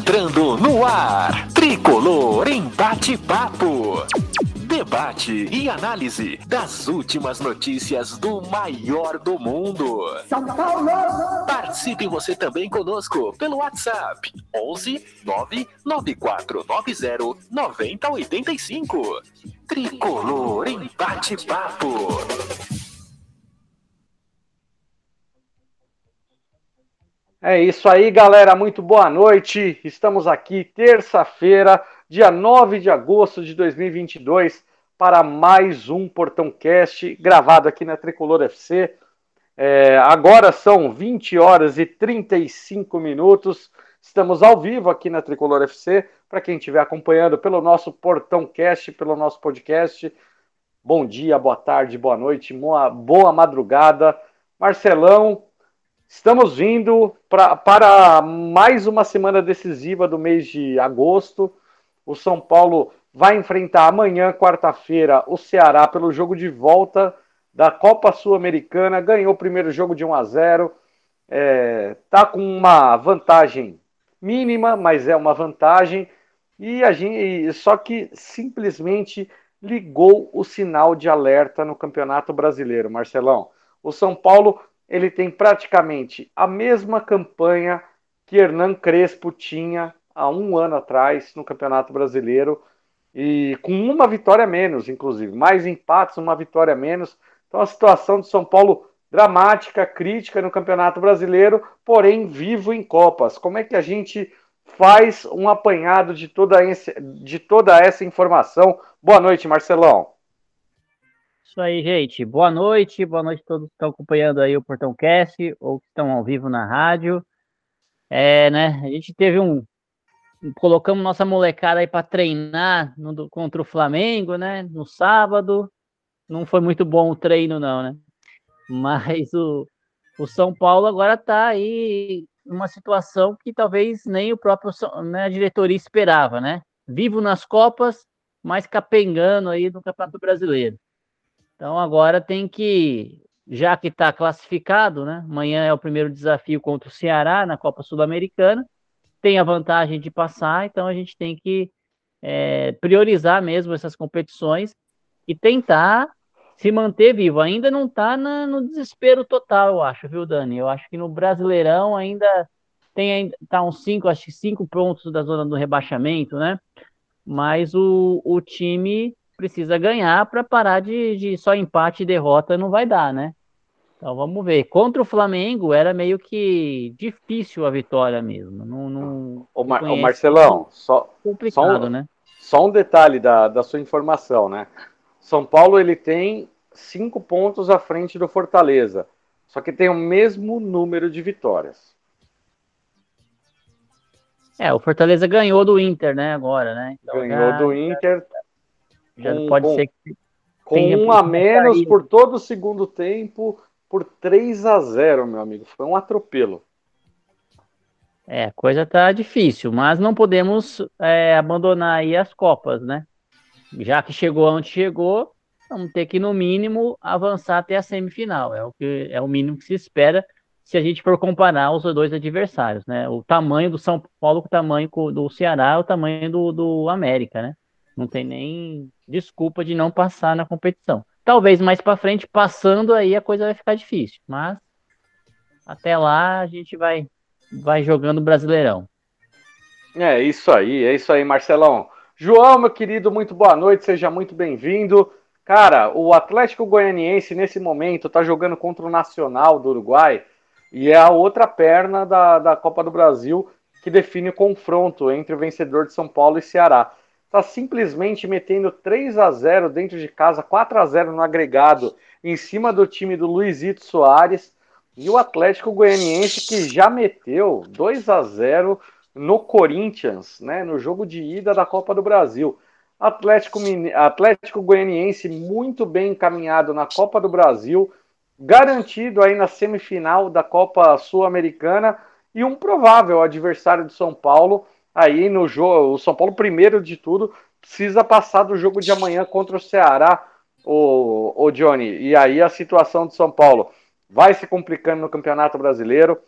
entrando no ar. Tricolor em bate-papo. Debate e análise das últimas notícias do maior do mundo. São Paulo! Participe você também conosco pelo WhatsApp 11 99490 9085. Tricolor em bate-papo. É isso aí, galera. Muito boa noite. Estamos aqui terça-feira, dia 9 de agosto de 2022, para mais um Portão Cast gravado aqui na Tricolor FC. É, agora são 20 horas e 35 minutos. Estamos ao vivo aqui na Tricolor FC. Para quem estiver acompanhando pelo nosso Portão Cast, pelo nosso podcast, bom dia, boa tarde, boa noite, boa, boa madrugada. Marcelão, Estamos vindo pra, para mais uma semana decisiva do mês de agosto. O São Paulo vai enfrentar amanhã, quarta-feira, o Ceará pelo jogo de volta da Copa Sul-Americana. Ganhou o primeiro jogo de 1 a 0. É, tá com uma vantagem mínima, mas é uma vantagem. E a gente, só que simplesmente ligou o sinal de alerta no Campeonato Brasileiro, Marcelão. O São Paulo ele tem praticamente a mesma campanha que Hernan Crespo tinha há um ano atrás no Campeonato Brasileiro e com uma vitória menos, inclusive, mais empates, uma vitória menos. Então a situação do São Paulo dramática, crítica no Campeonato Brasileiro, porém vivo em Copas. Como é que a gente faz um apanhado de toda, esse, de toda essa informação? Boa noite, Marcelão. Isso aí, gente. Boa noite, boa noite a todos que estão acompanhando aí o Portão Cast ou que estão ao vivo na rádio. É, né? A gente teve um. Colocamos nossa molecada aí para treinar no, contra o Flamengo, né? No sábado. Não foi muito bom o treino, não, né? Mas o, o São Paulo agora está aí numa situação que talvez nem o próprio né, a diretoria esperava, né? Vivo nas Copas, mas capengando aí no Campeonato Brasileiro. Então agora tem que, já que está classificado, né? Amanhã é o primeiro desafio contra o Ceará na Copa Sul-Americana. Tem a vantagem de passar, então a gente tem que é, priorizar mesmo essas competições e tentar se manter vivo. Ainda não está no desespero total, eu acho, viu, Dani? Eu acho que no Brasileirão ainda tem tá uns cinco, acho que cinco pontos da zona do rebaixamento, né? Mas o, o time precisa ganhar para parar de, de só empate e derrota não vai dar, né? Então vamos ver. Contra o Flamengo era meio que difícil a vitória mesmo. Não, não o, Mar, o Marcelão, só, complicado, só um, né? Só um detalhe da, da sua informação, né? São Paulo ele tem cinco pontos à frente do Fortaleza, só que tem o mesmo número de vitórias. É, o Fortaleza ganhou do Inter, né? Agora, né? Então, ganhou já, do Inter. Já com, pode com, ser que. Com um a menos por todo o segundo tempo, por 3 a 0 meu amigo. Foi um atropelo. É, a coisa tá difícil, mas não podemos é, abandonar aí as Copas, né? Já que chegou onde chegou, vamos ter que, no mínimo, avançar até a semifinal. É o, que, é o mínimo que se espera se a gente for comparar os dois adversários, né? O tamanho do São Paulo com o tamanho do Ceará, o tamanho do, do América, né? Não tem nem desculpa de não passar na competição. Talvez mais para frente, passando aí, a coisa vai ficar difícil. Mas até lá a gente vai, vai jogando Brasileirão. É isso aí, é isso aí, Marcelão. João, meu querido, muito boa noite, seja muito bem-vindo. Cara, o Atlético Goianiense nesse momento está jogando contra o Nacional do Uruguai e é a outra perna da, da Copa do Brasil que define o confronto entre o vencedor de São Paulo e Ceará está simplesmente metendo 3 a 0 dentro de casa, 4 a 0 no agregado, em cima do time do Luizito Soares. E o Atlético Goianiense que já meteu 2 a 0 no Corinthians, né, no jogo de ida da Copa do Brasil. Atlético, Atlético Goianiense muito bem encaminhado na Copa do Brasil, garantido aí na semifinal da Copa Sul-Americana e um provável adversário do São Paulo aí no jogo. O São Paulo, primeiro de tudo, precisa passar do jogo de amanhã contra o Ceará, o, o Johnny. E aí a situação do São Paulo vai se complicando no Campeonato Brasileiro,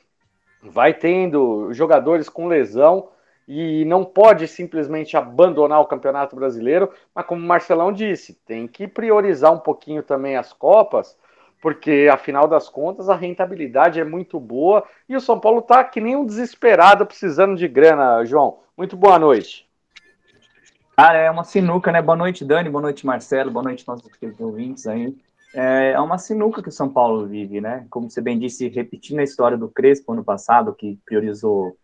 vai tendo jogadores com lesão e não pode simplesmente abandonar o Campeonato Brasileiro, mas como o Marcelão disse, tem que priorizar um pouquinho também as Copas, porque afinal das contas a rentabilidade é muito boa e o São Paulo está que nem um desesperado precisando de grana, João. Muito boa noite. Cara, é uma sinuca, né? Boa noite, Dani, boa noite, Marcelo, boa noite, nossos ouvintes aí. É, é uma sinuca que o São Paulo vive, né? Como você bem disse, repetindo a história do Crespo ano passado, que priorizou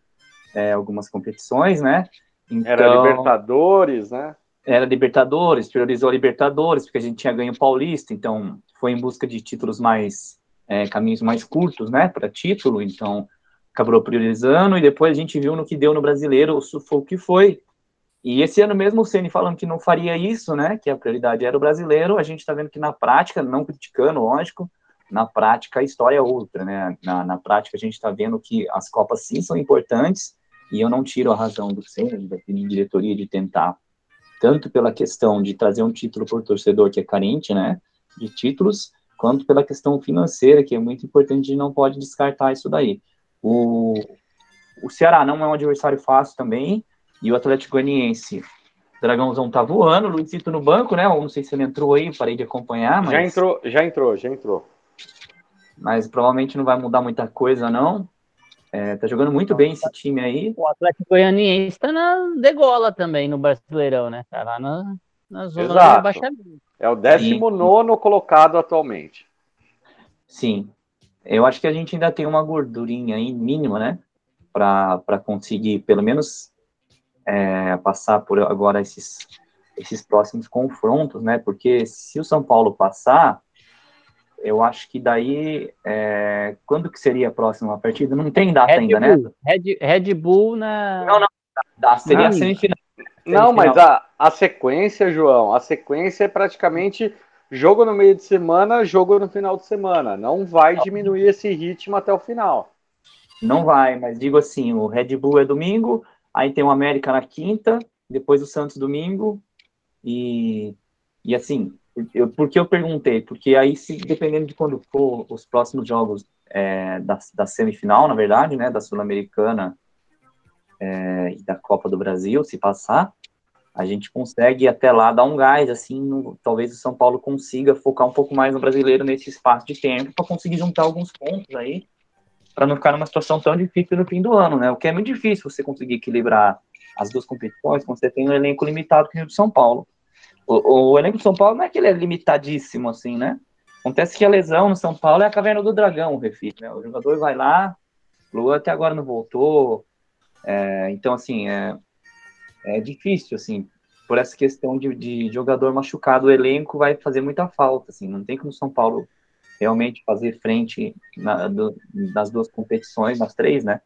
é, algumas competições, né? Então, era Libertadores, né? Era Libertadores, priorizou Libertadores, porque a gente tinha ganho Paulista, então foi em busca de títulos mais, é, caminhos mais curtos, né, para título, então acabou priorizando, e depois a gente viu no que deu no Brasileiro o sufoco que foi, e esse ano mesmo o Ceni falando que não faria isso, né, que a prioridade era o Brasileiro, a gente está vendo que na prática, não criticando, lógico, na prática a história é outra, né, na, na prática a gente está vendo que as Copas sim são importantes, e eu não tiro a razão do Ceni, da diretoria, de tentar, tanto pela questão de trazer um título por torcedor que é carente, né, de títulos, quanto pela questão financeira, que é muito importante e não pode descartar isso daí. O, o Ceará não é um adversário fácil também, e o Atlético Goianiense, o Dragãozão tá voando, o Luizito no banco, né? Eu não sei se ele entrou aí, parei de acompanhar, mas... Já entrou, já entrou, já entrou. Mas provavelmente não vai mudar muita coisa, não. É, tá jogando muito bem esse time aí. O Atlético Goianiense tá na degola também no Brasileirão, né? Tá lá na, na zona Exato. de rebaixamento. É o 19 colocado atualmente. Sim. Eu acho que a gente ainda tem uma gordurinha aí mínima, né? Para conseguir, pelo menos, é, passar por agora esses, esses próximos confrontos, né? Porque se o São Paulo passar, eu acho que daí, é, quando que seria a próxima partida? Não tem data Red ainda, Bull, né? Red, Red Bull na... Não, não, dá, seria não. a semifinal. Não, mas a, a sequência, João, a sequência é praticamente jogo no meio de semana, jogo no final de semana. Não vai diminuir esse ritmo até o final. Não vai, mas digo assim, o Red Bull é domingo, aí tem o América na quinta, depois o Santos domingo, e, e assim, eu, por que eu perguntei? Porque aí, se, dependendo de quando for os próximos jogos é, da, da semifinal, na verdade, né, da Sul-Americana é, e da Copa do Brasil, se passar, a gente consegue até lá dar um gás, assim, no, talvez o São Paulo consiga focar um pouco mais no brasileiro nesse espaço de tempo para conseguir juntar alguns pontos aí, para não ficar numa situação tão difícil no fim do ano, né? O que é muito difícil você conseguir equilibrar as duas competições quando você tem um elenco limitado que o do São Paulo. O, o, elenco do São Paulo não é que ele é limitadíssimo, assim, né? Acontece que a lesão no São Paulo é a caverna do dragão, o refit, né? O jogador vai lá, Lua até agora não voltou, é, então, assim, é, é difícil, assim, por essa questão de, de, jogador machucado, o elenco vai fazer muita falta, assim, não tem como São Paulo realmente fazer frente na, do, nas duas competições, nas três, né?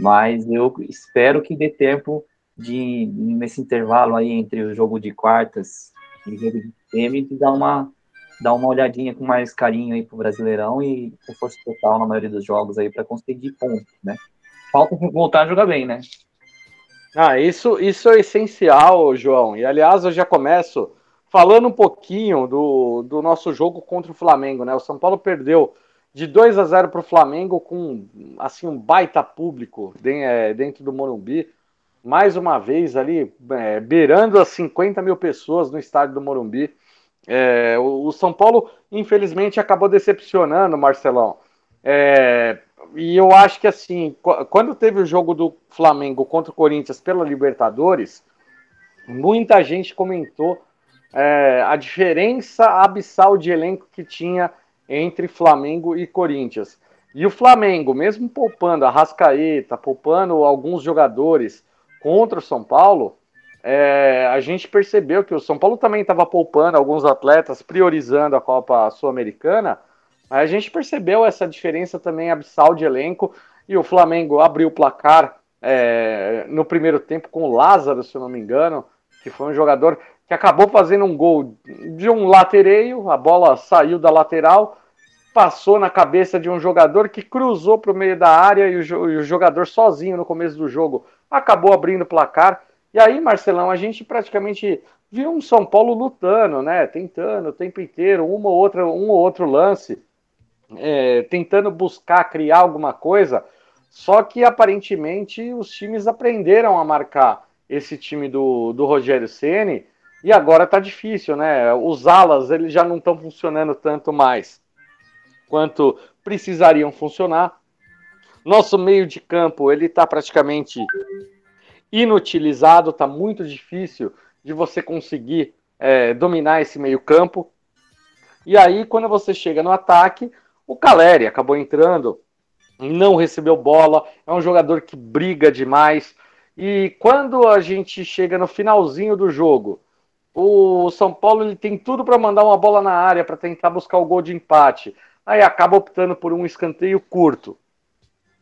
Mas eu espero que dê tempo de, nesse intervalo aí entre o jogo de quartas e o jogo de semi, de dar uma, dar uma olhadinha com mais carinho aí pro Brasileirão e com força total na maioria dos jogos aí para conseguir pontos, né? Falta voltar a jogar bem, né? Ah, isso, isso é essencial, João. E aliás, eu já começo falando um pouquinho do, do nosso jogo contra o Flamengo, né? O São Paulo perdeu de 2 a 0 para o Flamengo com assim um baita público é, dentro do Morumbi. Mais uma vez ali, é, beirando as 50 mil pessoas no estádio do Morumbi. É, o, o, São Paulo, infelizmente, acabou decepcionando, Marcelão. É, e eu acho que assim, quando teve o jogo do Flamengo contra o Corinthians pela Libertadores, muita gente comentou é, a diferença abissal de elenco que tinha entre Flamengo e Corinthians. E o Flamengo, mesmo poupando a Rascaeta, poupando alguns jogadores contra o São Paulo, é, a gente percebeu que o São Paulo também estava poupando alguns atletas, priorizando a Copa Sul-Americana, a gente percebeu essa diferença também abissal de elenco e o Flamengo abriu o placar é, no primeiro tempo com o Lázaro, se eu não me engano, que foi um jogador que acabou fazendo um gol de um latereio, a bola saiu da lateral, passou na cabeça de um jogador que cruzou para o meio da área e o, e o jogador sozinho no começo do jogo acabou abrindo o placar. E aí, Marcelão, a gente praticamente viu um São Paulo lutando, né? Tentando o tempo inteiro, uma ou outra, um ou outro lance, é, tentando buscar criar alguma coisa. Só que aparentemente os times aprenderam a marcar esse time do, do Rogério Ceni e agora tá difícil, né? Os alas eles já não estão funcionando tanto mais quanto precisariam funcionar. Nosso meio de campo ele está praticamente inutilizado, está muito difícil de você conseguir é, dominar esse meio campo. E aí, quando você chega no ataque, o Caleri acabou entrando, não recebeu bola, é um jogador que briga demais. E quando a gente chega no finalzinho do jogo, o São Paulo ele tem tudo para mandar uma bola na área para tentar buscar o gol de empate. Aí acaba optando por um escanteio curto.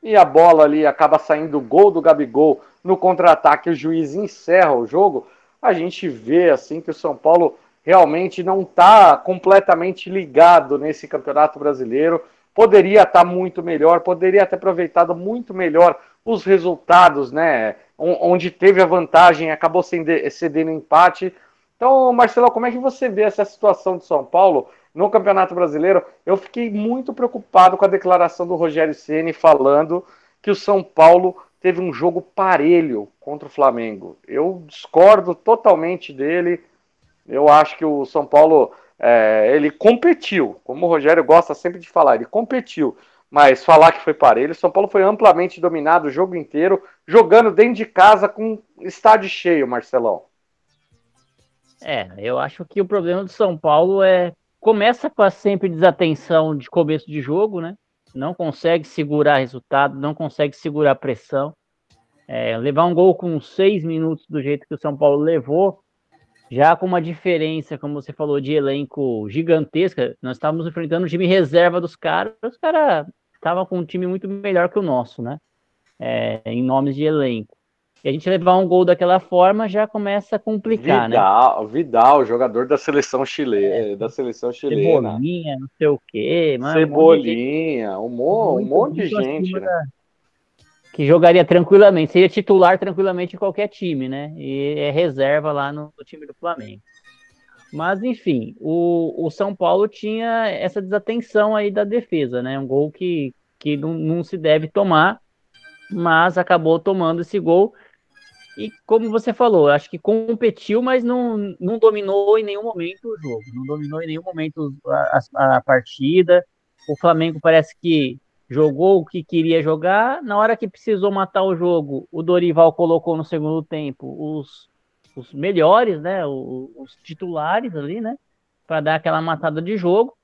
E a bola ali acaba saindo gol do Gabigol no contra-ataque, o juiz encerra o jogo. A gente vê assim que o São Paulo realmente não está completamente ligado nesse Campeonato Brasileiro. Poderia estar tá muito melhor, poderia ter aproveitado muito melhor os resultados, né? Onde teve a vantagem, acabou cedendo empate. Então, Marcelo, como é que você vê essa situação de São Paulo? no Campeonato Brasileiro, eu fiquei muito preocupado com a declaração do Rogério Ceni falando que o São Paulo teve um jogo parelho contra o Flamengo. Eu discordo totalmente dele. Eu acho que o São Paulo é, ele competiu, como o Rogério gosta sempre de falar, ele competiu. Mas falar que foi parelho, o São Paulo foi amplamente dominado o jogo inteiro, jogando dentro de casa com estádio cheio, Marcelão. É, eu acho que o problema do São Paulo é começa com a sempre desatenção de começo de jogo, né? Não consegue segurar resultado, não consegue segurar pressão. É, levar um gol com seis minutos do jeito que o São Paulo levou, já com uma diferença, como você falou, de elenco gigantesca. Nós estávamos enfrentando o time reserva dos caras, os caras estavam com um time muito melhor que o nosso, né? É, em nomes de elenco. E a gente levar um gol daquela forma já começa a complicar, Vidal, né? Vidal, jogador da seleção chilena, é, da seleção chilena. Cebolinha, não sei o quê, mano. Cebolinha, um, monte, um monte de gente, né? Que jogaria tranquilamente, seria titular tranquilamente em qualquer time, né? E é reserva lá no, no time do Flamengo. Mas, enfim, o, o São Paulo tinha essa desatenção aí da defesa, né? Um gol que, que não, não se deve tomar, mas acabou tomando esse gol e como você falou, acho que competiu, mas não, não dominou em nenhum momento o jogo, não dominou em nenhum momento a, a, a partida. O Flamengo parece que jogou o que queria jogar. Na hora que precisou matar o jogo, o Dorival colocou no segundo tempo os, os melhores, né? Os, os titulares ali, né? Para dar aquela matada de jogo.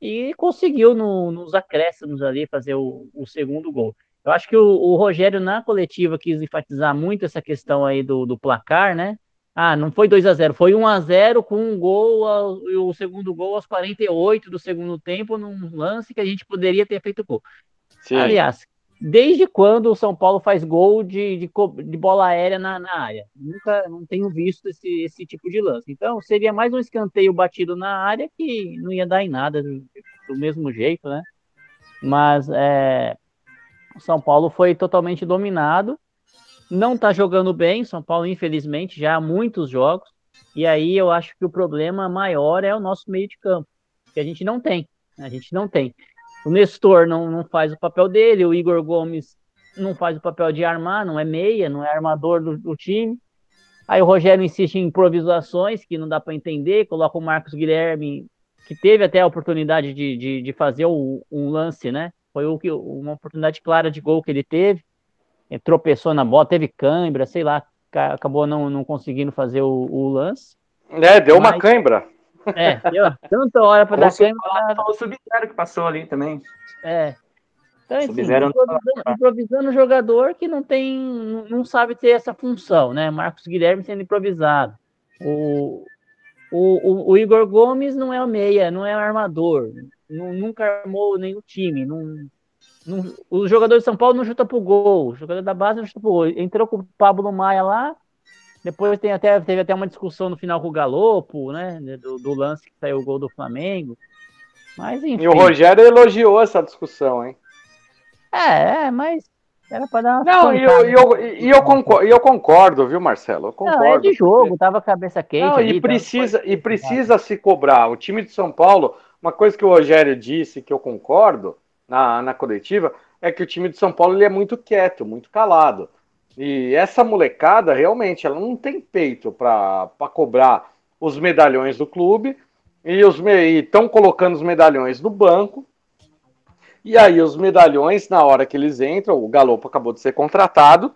E conseguiu no, nos acréscimos ali fazer o, o segundo gol. Eu acho que o, o, Rogério, na coletiva, quis enfatizar muito essa questão aí do, do placar, né? Ah, não foi 2 a 0 foi 1 a 0 com um gol ao, o segundo gol aos 48 do segundo tempo, num lance que a gente poderia ter feito gol. Sim. Aliás, desde quando o São Paulo faz gol de, de, de bola aérea na, na, área? Nunca não tenho visto esse, esse tipo de lance. Então, seria mais um escanteio batido na área que não ia dar em nada do, do mesmo jeito, né? Mas é, o São Paulo foi totalmente dominado. Não está jogando bem, São Paulo, infelizmente, já há muitos jogos. E aí eu acho que o problema maior é o nosso meio de campo, que a gente não tem. A gente não tem. O Nestor não, não faz o papel dele, o Igor Gomes não faz o papel de armar, não é meia, não é armador do, do time. Aí o Rogério insiste em improvisações que não dá para entender, coloca o Marcos Guilherme, que teve até a oportunidade de, de, de fazer o, um lance, né? Foi o que, uma oportunidade clara de gol que ele teve. Ele tropeçou na bola, teve cãibra, sei lá, acabou não, não conseguindo fazer o, o lance. É, deu Mas, uma cãibra. É, deu tanta hora para dar cãibra. O sub-zero que passou ali também. É. Então, assim, improvisando, improvisando um jogador que não tem, não sabe ter essa função, né? Marcos Guilherme sendo improvisado. O, o, o, o Igor Gomes não é o meia, não é o armador não, nunca armou nenhum time. Não, não, os jogadores de São Paulo não chutam pro gol. O jogador da base não chuta pro gol. Entrou com o Pablo Maia lá. Depois tem até, teve até uma discussão no final com o Galopo, né? Do, do lance que saiu o gol do Flamengo. Mas enfim. E o Rogério elogiou essa discussão, hein? É, é, mas era pra dar uma. Não, e eu, eu, e eu, concordo, eu concordo, viu, Marcelo? Eu concordo. Não, é de jogo, tava a cabeça quente. Não, ali, e tava- precisa, e precisa se cobrar. O time de São Paulo, uma coisa que o Rogério disse, que eu concordo na, na coletiva, é que o time de São Paulo ele é muito quieto, muito calado. E essa molecada, realmente, ela não tem peito para cobrar os medalhões do clube e estão colocando os medalhões no banco. E aí, os medalhões, na hora que eles entram, o Galopo acabou de ser contratado,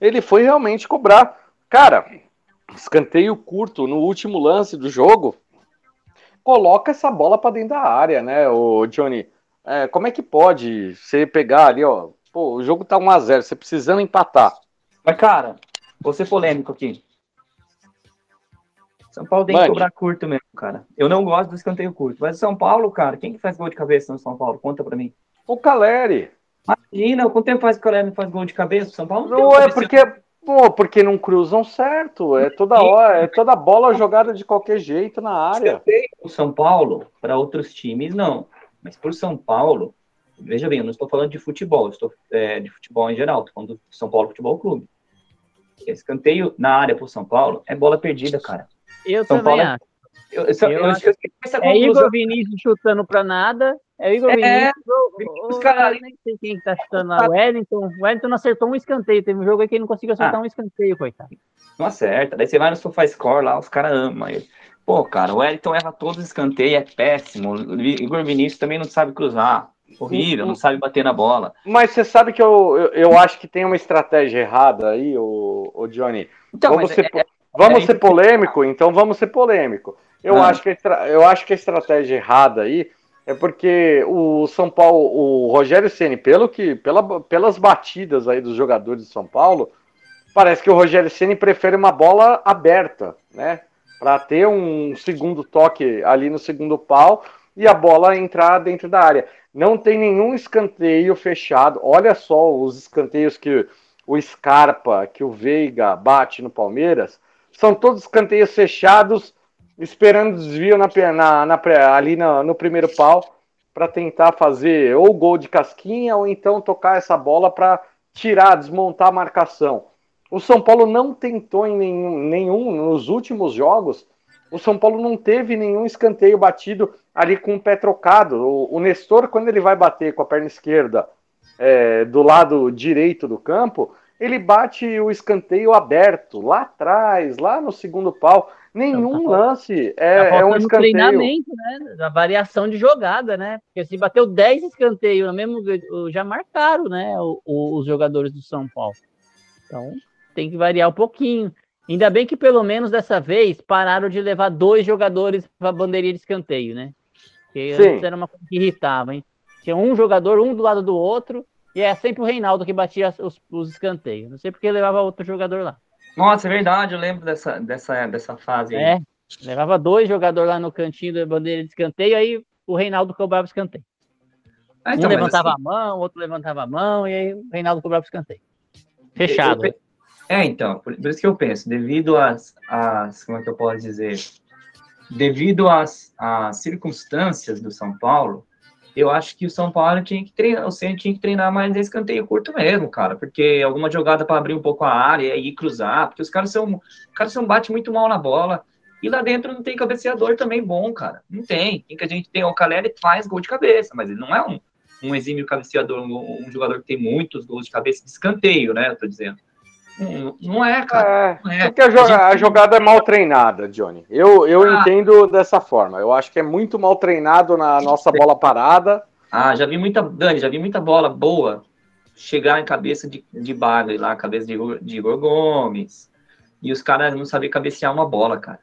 ele foi realmente cobrar. Cara, escanteio curto no último lance do jogo, coloca essa bola para dentro da área, né, o Johnny? É, como é que pode você pegar ali, ó? Pô, o jogo tá 1x0, você precisando empatar. Mas, cara, vou ser polêmico aqui. São Paulo tem Mande. que cobrar curto mesmo, cara. Eu não gosto do escanteio curto. Mas São Paulo, cara, quem que faz gol de cabeça no São Paulo? Conta pra mim. O Caleri. Imagina, quanto tempo faz que o Colher não faz gol de cabeça? São Paulo Não um é porque, pô, porque não cruzam certo. É toda hora, é toda bola jogada de qualquer jeito na área. Pro São Paulo, para outros times, não. Mas por São Paulo, veja bem, eu não estou falando de futebol, estou é, de futebol em geral, estou falando do São Paulo Futebol Clube. Escanteio na área pro São Paulo é bola perdida, cara. Eu São também Paulo é- acho. Eu, eu, eu, acho- É. Igor Vinícius chutando pra nada. É Igor É, Vinícius. ou- Vinícius, ou- cara. eu nem sei quem que tá chutando lá. O Wellington. O Wellington não acertou um escanteio. Teve um jogo aí que ele não conseguiu acertar Ah. um escanteio, coitado. Não acerta. Daí você vai no SofaScore lá, os caras amam ele. Pô, cara, o Wellington erra todos os escanteios, é péssimo. O Igor Vinícius também não sabe cruzar. Horrível, não sabe bater na bola. Mas você sabe que eu, eu, eu acho que tem uma estratégia errada aí, o, o Johnny. Então, vamos ser, é- po- vamos é ser polêmico, então vamos ser polêmico. Eu, Ah. acho que a eu acho que a estratégia errada aí é porque o São Paulo, o Rogério Ceni, pelo que, pela, pelas batidas aí dos jogadores de São Paulo, parece que o Rogério Ceni prefere uma bola aberta, né? Para ter um segundo toque ali no segundo pau e a bola entrar dentro da área. Não tem nenhum escanteio fechado. Olha só os escanteios que o Scarpa, que o Veiga bate no Palmeiras. São todos escanteios fechados, esperando desvio na, na, na ali na- no primeiro pau para tentar fazer ou gol de casquinha ou então tocar essa bola para tirar, desmontar a marcação. O São Paulo não tentou em nenhum, nenhum nos últimos jogos. O São Paulo não teve nenhum escanteio batido ali com o pé trocado. O, o Nestor, quando ele vai bater com a perna esquerda é, do lado direito do campo, ele bate o escanteio aberto, lá atrás, lá no segundo pau. Nenhum tá lance Tá é, é um escanteio. treinamento, né? Da variação de jogada, né? Porque se bateu 10 escanteios mesmo já marcaram, né? o- o- os jogadores do São Paulo. Então tem que variar um pouquinho. Ainda bem que pelo menos dessa vez pararam de levar dois jogadores para a bandeirinha de escanteio, né? Porque Sim. antes era uma coisa que irritava, hein? Tinha um jogador, um do lado do outro, e é sempre o Reinaldo que batia os, os escanteios. Não sei porque levava outro jogador lá. Nossa, é verdade, eu lembro dessa, dessa, dessa fase aí. É, levava dois jogadores lá no cantinho da bandeira de escanteio, aí o Reinaldo cobrava o escanteio. Ah, um então, mas levantava assim, a mão, o outro levantava a mão, e aí o Reinaldo cobrava o escanteio. Fechado. eu- É, então, por, por isso que eu penso, devido às, às como é que eu posso dizer, devido às, às circunstâncias do São Paulo, eu acho que o São Paulo tinha que treinar, o Ceni tinha que treinar mais esse escanteio curto mesmo, cara, porque alguma jogada para abrir um pouco a área e cruzar, porque os caras são, os caras são bate muito mal na bola. E lá dentro não tem cabeceador também bom, cara. Não tem. Tem que a gente tem o Caleri faz gol de cabeça, mas ele não é um, um exímio cabeceador, um, um jogador que tem muitos gols de cabeça de escanteio, né? Eu tô dizendo. Não, é, cara. É, Não é. porque a, A gente- a jogada é mal treinada, Johnny. Eu, eu Ah. entendo dessa forma. Eu acho que é muito mal treinado na nossa bola parada. Ah, já vi muita, Dani, já vi muita bola boa chegar em cabeça de, de bagre lá, cabeça de, Igor- de Igor Gomes. E os caras não sabiam cabecear uma bola, cara.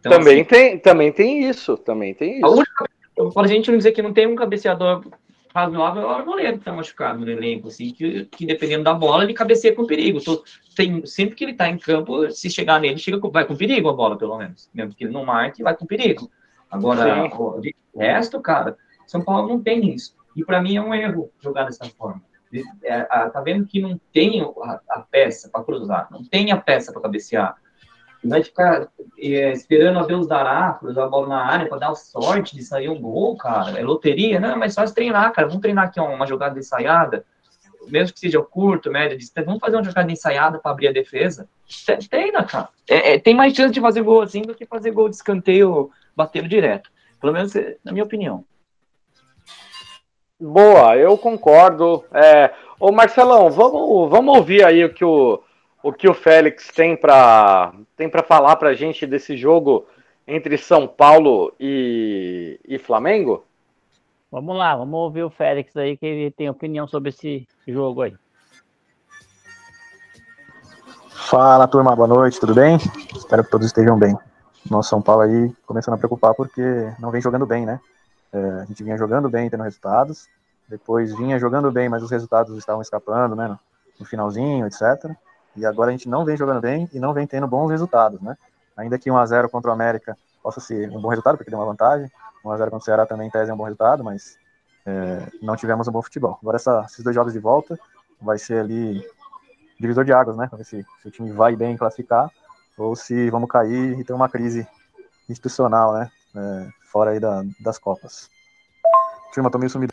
Então, também, assim, tem, também tem isso. Também tem a isso. única, eu falo, a gente não dizer que não tem um cabeceador razoável, é o goleiro que tá machucado no elenco, assim, que, que dependendo da bola, ele cabeceia com perigo. Tô- tem, sempre que ele tá em campo, se chegar nele, chega com- vai com perigo a bola, pelo menos. Mesmo que ele não marque, vai com perigo. Agora, o de resto, cara, São Paulo não tem isso. E para mim é um erro jogar dessa forma. É, a- tá vendo que não tem a, a peça para cruzar, não tem a peça para cabecear. Vai ficar é, esperando a Deus dará, cruzar a bola na área para dar sorte de sair um gol, cara. É loteria, não, mas só se treinar, cara. Vamos treinar aqui uma jogada ensaiada, mesmo que seja curto, distância. Vamos fazer uma jogada ensaiada para abrir a defesa. Treina, cara. É, é, tem mais chance de fazer gol assim do que fazer gol de escanteio batendo direto. Pelo menos na minha opinião. Boa, eu concordo. É, ô Marcelão, vamos, vamos ouvir aí o que o, o que o Félix tem para tem para falar para a gente desse jogo entre São Paulo e, e Flamengo? Vamos lá, vamos ouvir o Félix aí, que ele tem opinião sobre esse jogo aí. Fala turma, boa noite, tudo bem? Espero que todos estejam bem. Nosso São Paulo aí começando a preocupar porque não vem jogando bem, né? É, a gente vinha jogando bem, tendo resultados, depois vinha jogando bem, mas os resultados estavam escapando, né? No finalzinho, etc. E agora a gente não vem jogando bem e não vem tendo bons resultados, né? Ainda que 1x0 contra o América possa ser um bom resultado, porque deu uma vantagem. 1x0 contra o Ceará também, em tese, é um bom resultado, mas é, não tivemos um bom futebol. Agora essa, esses dois jogos de volta vai ser ali divisor de águas, né? Pra ver se, se o time vai bem classificar ou se vamos cair e ter uma crise institucional, né? É, fora aí da, das Copas. Turma, tô meio sumido.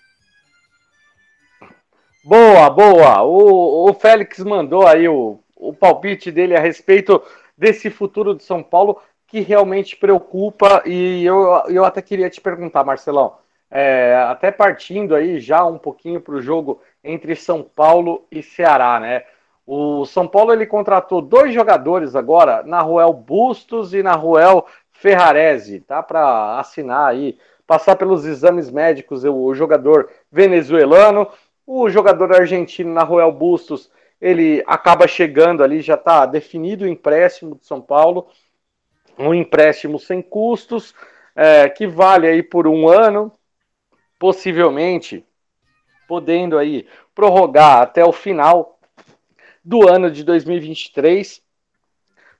Boa, boa. O, o Félix mandou aí o, o palpite dele a respeito desse futuro de São Paulo que realmente preocupa e eu, eu até queria te perguntar, Marcelão, é, até partindo aí já um pouquinho para o jogo entre São Paulo e Ceará, né? O São Paulo ele contratou dois jogadores agora, na Ruel Bustos e na Ruel Ferrarese, tá? Para assinar aí, passar pelos exames médicos o jogador venezuelano, o jogador argentino na Ruel Bustos ele acaba chegando ali, já está definido o empréstimo de São Paulo, um empréstimo sem custos, é, que vale aí por um ano, possivelmente podendo aí prorrogar até o final do ano de 2023.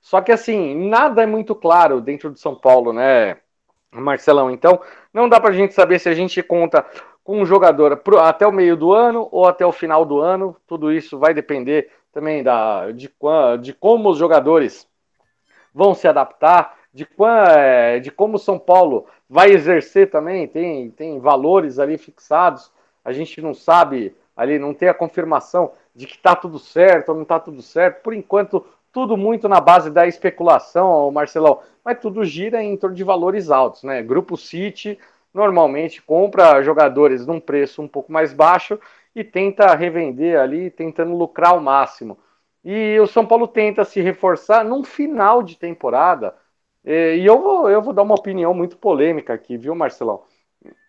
Só que assim, nada é muito claro dentro de São Paulo, né, Marcelão? Então, não dá para a gente saber se a gente conta com um jogador até o meio do ano ou até o final do ano. Tudo isso vai depender também da, de, de como os jogadores vão se adaptar, de, é, de como São Paulo vai exercer também. Tem, tem valores ali fixados. A gente não sabe ali, não tem a confirmação de que está tudo certo ou não está tudo certo. Por enquanto, tudo muito na base da especulação, Marcelão. Mas tudo gira em torno de valores altos, né? Grupo City normalmente compra jogadores num preço um pouco mais baixo e tenta revender ali, tentando lucrar ao máximo. E o São Paulo tenta se reforçar num final de temporada. E eu vou, eu vou dar uma opinião muito polêmica aqui, viu, Marcelão?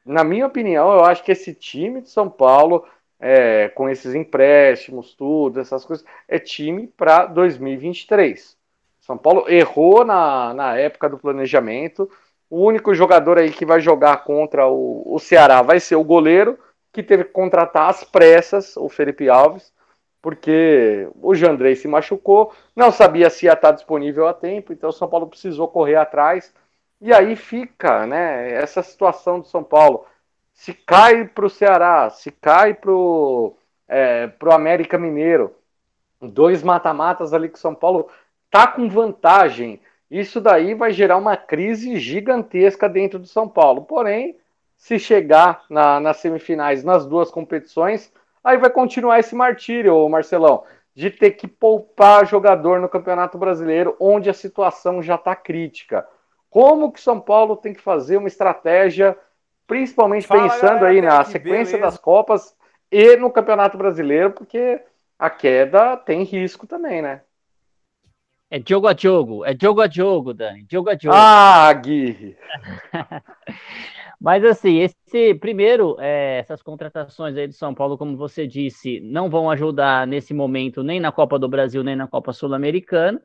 Na minha opinião, eu acho que esse time de São Paulo, é, com esses empréstimos, tudo, essas coisas, é time para 2023. São Paulo errou na, na época do planejamento o único jogador aí que vai jogar contra o, o Ceará vai ser o goleiro, que teve que contratar às pressas o Felipe Alves, porque o Jandrei se machucou, não sabia se ia estar disponível a tempo, então o São Paulo precisou correr atrás. E aí fica né, essa situação do São Paulo. Se cai para o Ceará, se cai para o é, América Mineiro, dois mata-matas ali que o São Paulo tá com vantagem isso daí vai gerar uma crise gigantesca dentro do São Paulo. Porém, se chegar na, nas semifinais nas duas competições, aí vai continuar esse martírio, Marcelão, de ter que poupar jogador no Campeonato Brasileiro, onde a situação já está crítica. Como que São Paulo tem que fazer uma estratégia, principalmente Fala, pensando galera, aí na sequência beleza. das Copas e no Campeonato Brasileiro, porque a queda tem risco também, né? É jogo a jogo, é jogo a jogo, Dani, jogo a jogo. Ah, Gui! Mas assim, esse primeiro, é, essas contratações aí do São Paulo, como você disse, não vão ajudar nesse momento nem na Copa do Brasil, nem na Copa Sul-Americana,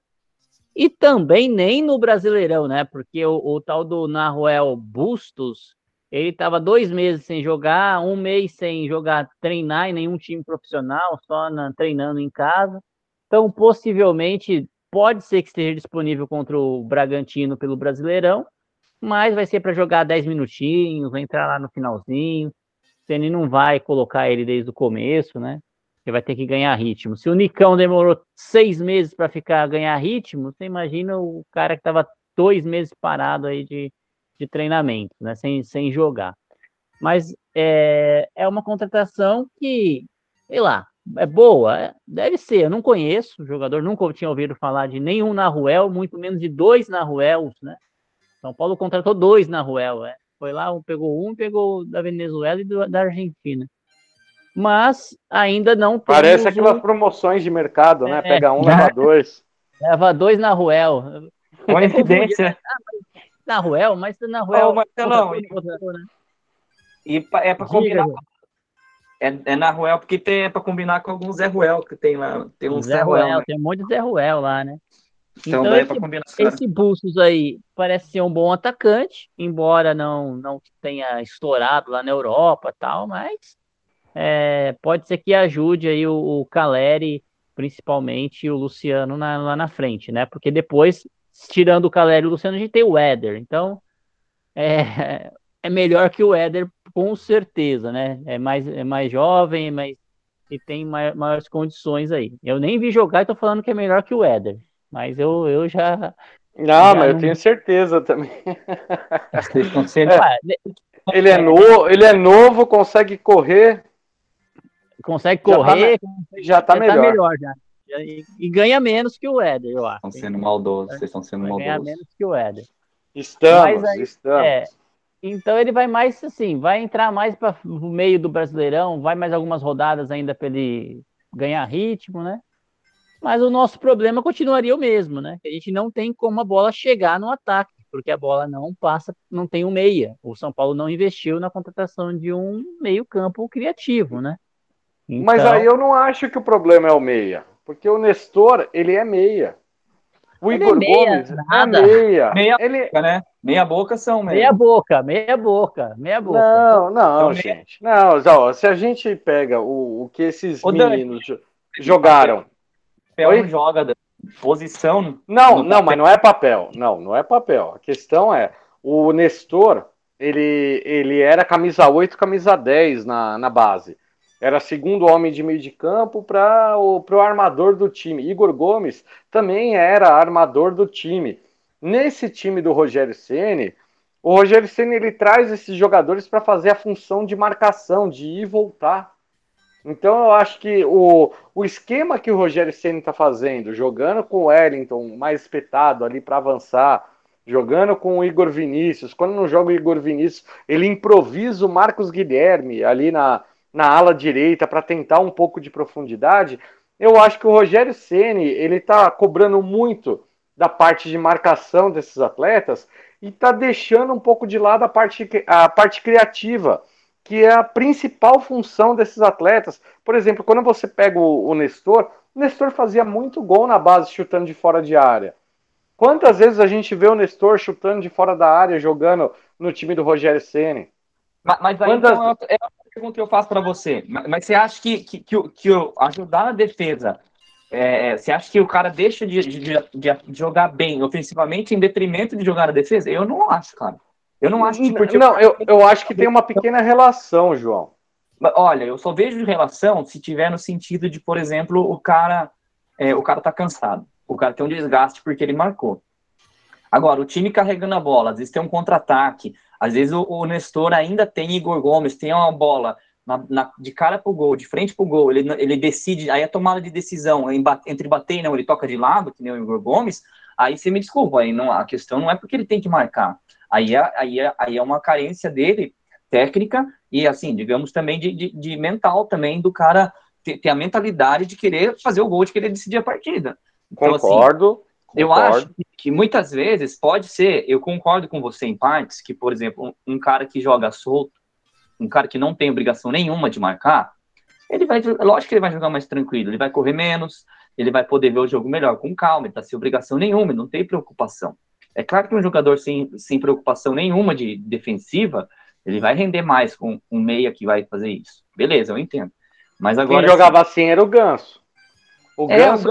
e também nem no Brasileirão, né? Porque o, o tal do Naruel Bustos, ele estava dois meses sem jogar, um mês sem jogar, treinar em nenhum time profissional, só na, treinando em casa. Então, possivelmente, Pode ser que esteja disponível contra o Bragantino pelo Brasileirão, mas vai ser para jogar 10 minutinhos, vai entrar lá no finalzinho. O Ceni não vai colocar ele desde o começo, né? Ele vai ter que ganhar ritmo. Se o Nicão demorou seis meses para ficar ganhar ritmo, você imagina o cara que estava dois meses parado aí de, de treinamento, né? Sem, sem jogar. Mas é, é uma contratação que, sei lá, é boa, é, deve ser. Eu não conheço o jogador, nunca tinha ouvido falar de nenhum na Ruel, muito menos de dois na Ruel, né? São Paulo contratou dois na Ruel, é. Foi lá, pegou um, pegou da Venezuela e do, da Argentina. Mas ainda não Parece aquelas um... promoções de mercado, né? É, Pega um, leva dois. Leva dois na Ruel. Coincidência. na Ruel, mas na Ruel. Oh, Marcelão, e é para combinar. É, é na Ruel, porque tem, é para combinar com alguns Zé Ruel que tem lá. Tem um Zé, Zé Ruel, Ruel né? tem um monte de Zé Ruel lá, né? Então, então daí esse, é combinar. Esse Bustos aí parece ser um bom atacante, embora não, não tenha estourado lá na Europa tal, mas é, pode ser que ajude aí o, o Caleri, principalmente o Luciano na, lá na frente, né? Porque depois, tirando o Caleri e o Luciano, a gente tem o Éder. Então, é, é melhor que o Éder, com certeza, né? É mais, é mais jovem, mas e tem maior, maiores condições aí. Eu nem vi jogar e tô falando que é melhor que o Éder, mas eu, eu já. Não, já mas não... eu tenho certeza também. é, ele, é no, ele é novo, consegue correr. Consegue correr. Já tá, já tá melhor. Tá melhor já. E, e, ganha menos que o Éder, eu acho. Estão sendo maldosos, vocês estão sendo maldosos. Ganha menos que o Éder. Estamos, aí, estamos. É, então ele vai mais assim, vai entrar mais para o meio do Brasileirão, vai mais algumas rodadas ainda para ele ganhar ritmo, né? Mas o nosso problema continuaria o mesmo, né? A gente não tem como a bola chegar no ataque, porque a bola não passa, não tem um meia. O São Paulo não investiu na contratação de um meio-campo criativo, né? Então... Mas aí eu não acho que o problema é o meia, porque o Nestor, ele é meia. O ele é Igor é meia, Gomes nada. é meia. Meia ele... boca, né? Meia boca são meia. Meia boca, meia boca, meia boca. Não, não, então, gente. Meia... Não, ó, se a gente pega o, o que esses Ô, meninos Dani, jogaram. Papel Oi? joga, posição. Não, não, mas não é papel. Não, não é papel. A questão é, o Nestor, ele, ele era camisa 8, camisa 10 na, na base era segundo homem de meio de campo para o pro armador do time. Igor Gomes também era armador do time. Nesse time do Rogério Ceni, o Rogério Ceni ele traz esses jogadores para fazer a função de marcação, de ir e voltar. Então eu acho que o, o esquema que o Rogério Ceni está fazendo, jogando com o Wellington mais espetado ali para avançar, jogando com o Igor Vinícius, quando não joga o Igor Vinícius, ele improvisa o Marcos Guilherme ali na, na ala direita para tentar um pouco de profundidade, eu acho que o Rogério Ceni ele está cobrando muito da parte de marcação desses atletas e está deixando um pouco de lado a parte, a parte criativa, que é a principal função desses atletas. Por exemplo, quando você pega o, o Nestor, o Nestor fazia muito gol na base chutando de fora de área. Quantas vezes a gente vê o Nestor chutando de fora da área, jogando no time do Rogério Ceni? Mas, mas aí Quantas... então, é pergunta que eu faço para você. Mas, mas, você acha que, que, que, que ajudar na defesa, é, é, você acha que o cara deixa de, de, de, jogar bem ofensivamente em detrimento de jogar na defesa? Eu não acho, cara. Eu não acho que. Porque não, eu, eu acho que tem uma pequena relação, João. Olha, eu só vejo relação se tiver no sentido de, por exemplo, o cara, é, o cara tá cansado. O cara tem um desgaste porque ele marcou. Agora, o time carregando a bola, às vezes tem um contra-ataque, às vezes o, o, Nestor ainda tem Igor Gomes, tem uma bola na, na, de cara pro gol, de frente pro gol, ele, ele decide, aí a tomada de decisão entre bater e não, ele toca de lado, que nem o Igor Gomes, aí você me desculpa, aí não, a questão não é porque ele tem que marcar, aí é, aí é, aí é uma carência dele, técnica, e assim, digamos também de, de, de mental também, do cara ter, ter, a mentalidade de querer fazer o gol, de querer decidir a partida. Então, assim, Concordo. Assim, eu acho que muitas vezes pode ser, eu concordo com você em partes, que, por exemplo, um, um, cara que joga solto, um cara que não tem obrigação nenhuma de marcar, ele vai, lógico que ele vai jogar mais tranquilo, ele vai correr menos, ele vai poder ver o jogo melhor, com calma, ele tá sem obrigação nenhuma, ele não tem preocupação. É claro que um jogador sem, sem preocupação nenhuma de defensiva, ele vai render mais com um meia que vai fazer isso. Beleza, eu entendo. Mas agora. Quem jogava assim era o Ganso. O, é, Ganso,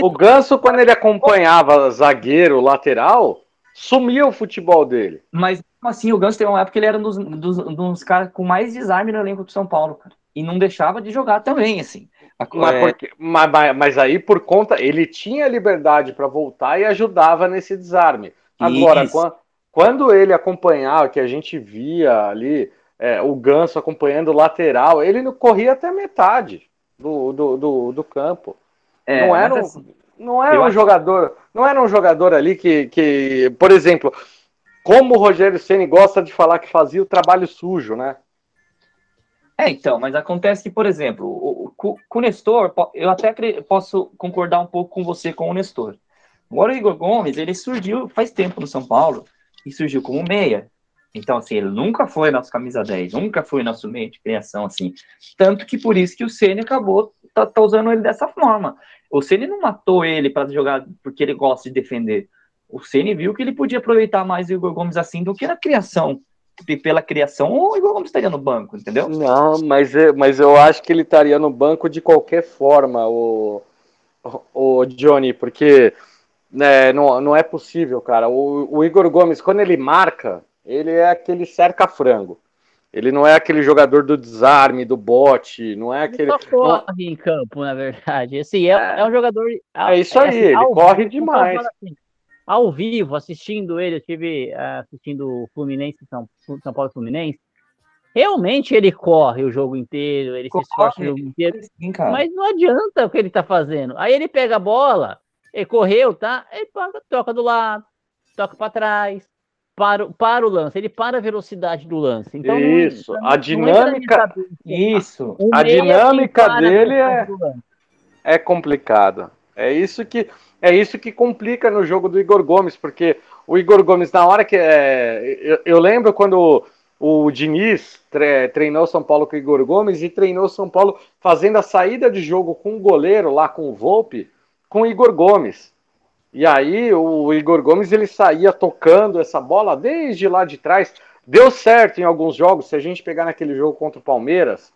o, o Ganso, quando ele acompanhava zagueiro, lateral, sumia o futebol dele. Mas assim, o Ganso tem uma época que ele era um dos, dos, dos caras com mais desarme no elenco do São Paulo, cara. e não deixava de jogar também, assim. Mas, porque- mas- mas- aí, por conta, ele tinha liberdade para voltar e ajudava nesse desarme. Agora, Isso. quan- quando, ele acompanhava, que a gente via ali é, o Ganso acompanhando o lateral, ele não corria até metade do, do, do, do campo. É, não era, um, assim, não era um acho- jogador, não era um jogador ali que, que, por exemplo, como o Rogério Ceni gosta de falar que fazia o trabalho sujo, né? É, então, mas acontece que, por exemplo, o, o- com o Nestor, eu até posso concordar um pouco com você com o Nestor. Agora o Igor Gomes, ele surgiu faz tempo no São Paulo e surgiu como meia. Então, assim, ele nunca foi nosso camisa 10, nunca foi nosso meio de criação, assim. Tanto que por isso que o Ceni acabou tá, tá usando ele dessa forma. O Ceni não matou ele para jogar porque ele gosta de defender. O Ceni viu que ele podia aproveitar mais o Igor Gomes assim do que na criação. E pela criação, o Igor Gomes estaria no banco, entendeu? Não, mas, é- mas eu acho que ele estaria no banco de qualquer forma, o, o Johnny, porque né, não, não é possível, cara. O, o Igor Gomes, quando ele marca, ele é aquele cerca-frango. Ele não é aquele jogador do desarme, do bote, não é Ele aquele. só corre em campo, na verdade. Assim, é, é um jogador. É isso aí, ele ao corre vivo, demais. assim, Ao vivo, assistindo ele, eu estive ah, assistindo o Fluminense, São, São Paulo e Fluminense. Realmente ele corre o jogo inteiro, ele se esforça o Corre. jogo inteiro. Sim, cara. Mas não adianta o que ele tá fazendo. Aí ele pega a bola, ele correu, tá? Ele paga, toca do lado, toca para trás, para, o- para o lance. Ele para a velocidade do lance. Então, não- Isso, não- a não entra na dinâmica- cabeça. Isso. O a meia que dinâmica a dele é- é complicado. É isso que é isso que complica no jogo do Igor Gomes, porque o Igor Gomes na hora que é, eu, eu lembro quando o Diniz tre- treinou São Paulo com o Igor Gomes e treinou São Paulo fazendo a saída de jogo com o goleiro lá com o Volpe, com o Igor Gomes. E aí o Igor Gomes ele saía tocando essa bola desde lá de trás. Deu certo em alguns jogos. Se a gente pegar naquele jogo contra o Palmeiras,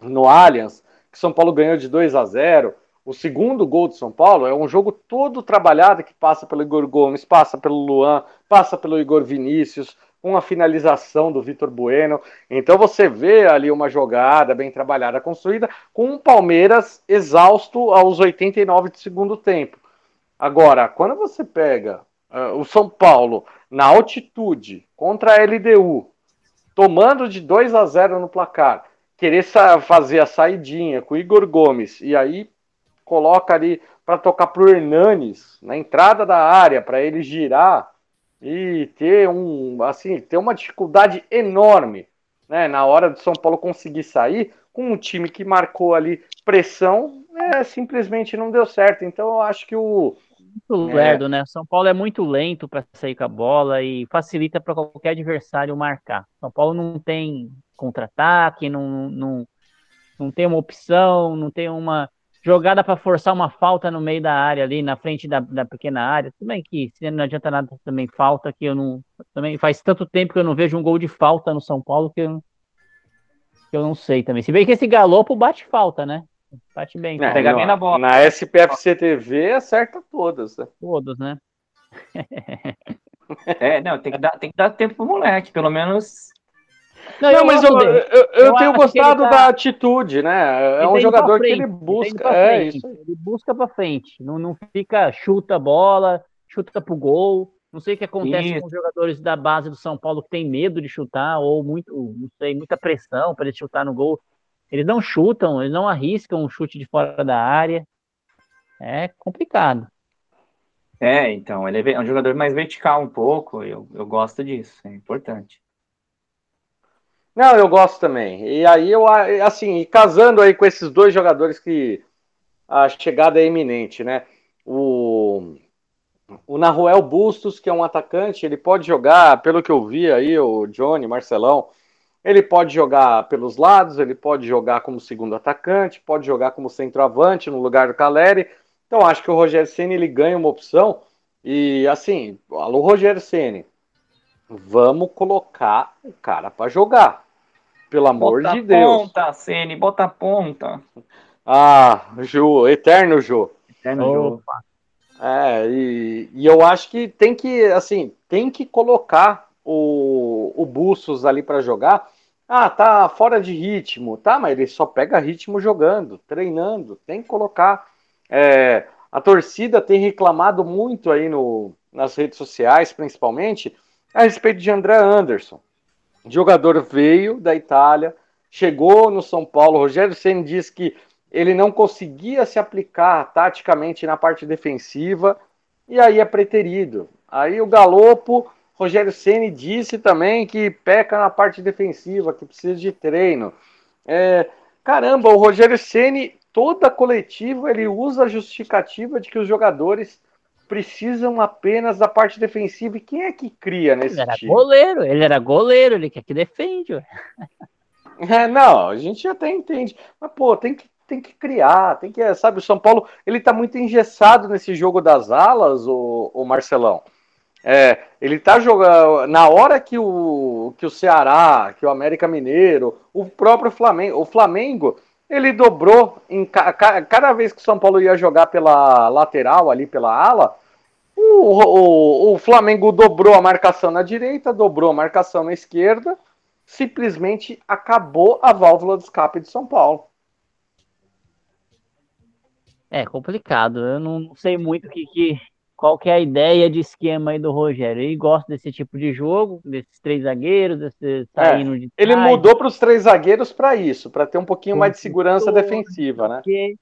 no Allianz, que São Paulo ganhou de 2 a 0. O segundo gol de São Paulo é um jogo todo trabalhado que passa pelo Igor Gomes, passa pelo Luan, passa pelo Igor Vinícius, com a finalização do Vitor Bueno. Então você vê ali uma jogada bem trabalhada, construída, com o Palmeiras exausto aos 89 do segundo tempo. Agora, quando você pega ah, o São Paulo na altitude contra a LDU, tomando de 2 a 0 no placar, querer fazer a saidinha com o Igor Gomes e aí coloca ali para tocar pro Hernanes na entrada da área para ele girar e ter um assim ter uma dificuldade enorme né na hora do São Paulo conseguir sair com um time que marcou ali pressão é, simplesmente não deu certo. Então eu acho que o muito É. lerdo, né? São Paulo é muito lento para sair com a bola e facilita para qualquer adversário marcar. São Paulo não tem contra-ataque, não, não, não tem uma opção, não tem uma jogada para forçar uma falta no meio da área ali, na frente da, da pequena área. Tudo bem que se não adianta nada também falta, que eu não. Também faz tanto tempo que eu não vejo um gol de falta no São Paulo que eu, que eu não sei também. Se bem que esse galopo bate falta, né? Bate bem, É, pegar no- bem na bola. na SPFC TV acerta todas né? todos, né? É, não, tem que dar, tem que dar tempo pro moleque, pelo menos. Não, mas eu, gosto eu, eu Eu tenho gostado tá- da atitude, né? É um tá jogador pra que frente, ele tá busca. pra É frente, isso. Ele busca pra frente, não, não fica, chuta a bola, chuta pro gol. Não sei o que acontece Isso. com os jogadores da base do São Paulo que tem medo de chutar, ou muito, não sei, muita pressão para ele chutar no gol. Eles não chutam, eles não arriscam um chute de fora da área. É complicado. É, então, ele é é um jogador mais vertical um pouco, eu, eu gosto disso, é importante. Não, eu gosto também. E aí eu assim, e casando aí com esses dois jogadores que a chegada é iminente, né? O o Naruel Bustos, que é um atacante, ele pode jogar, pelo que eu vi aí, o Johnny, Marcelão, ele pode jogar pelos lados, ele pode jogar como segundo atacante, pode jogar como centroavante no lugar do Caleri. Então acho que o Rogério Ceni ele ganha uma opção e assim, alô Rogério Ceni, vamos colocar o cara para jogar. Pelo amor bota de a Deus. ponta, Ceni, bota a ponta. Ah, Ju, eterno Ju. No jogo. Opa, É, e, e eu acho que tem que, assim, tem que colocar o, o ali para jogar, Ah, tá fora de ritmo. Tá, mas ele só pega ritmo jogando, treinando. Tem que colocar. É, a torcida tem reclamado muito aí no, nas redes sociais, principalmente, a respeito de André Anderson. O jogador veio da Itália, chegou no São Paulo. Rogério Senna diz que ele não conseguia se aplicar taticamente na parte defensiva e aí é preterido. Aí o Galopo, Rogério Ceni disse também que peca na parte defensiva, que precisa de treino. É, caramba, o Rogério Ceni toda coletiva ele usa a justificativa de que os jogadores precisam apenas da parte defensiva. E quem é que cria nesse ele era time? goleiro, ele era goleiro, ele quer que defende. É, não, a gente até entende. Mas, pô, tem que, tem que criar, tem que, sabe, o São Paulo, ele tá muito engessado nesse jogo das alas, o, o Marcelão. É, ele tá jogando na hora que o que o Ceará, que o América Mineiro, o próprio Flamengo, o Flamengo, ele dobrou em cada vez que o São Paulo ia jogar pela lateral ali pela ala, o, o, o Flamengo dobrou a marcação na direita, dobrou a marcação na esquerda, simplesmente acabou a válvula de escape de São Paulo. É complicado. Eu não sei muito o que, que, qual que é a ideia de esquema aí do Rogério. Ele gosta desse tipo de jogo, desses três zagueiros, desse saindo É, de Ele trás, mudou para os três zagueiros para isso, para ter um pouquinho mais de segurança defensiva, né? porque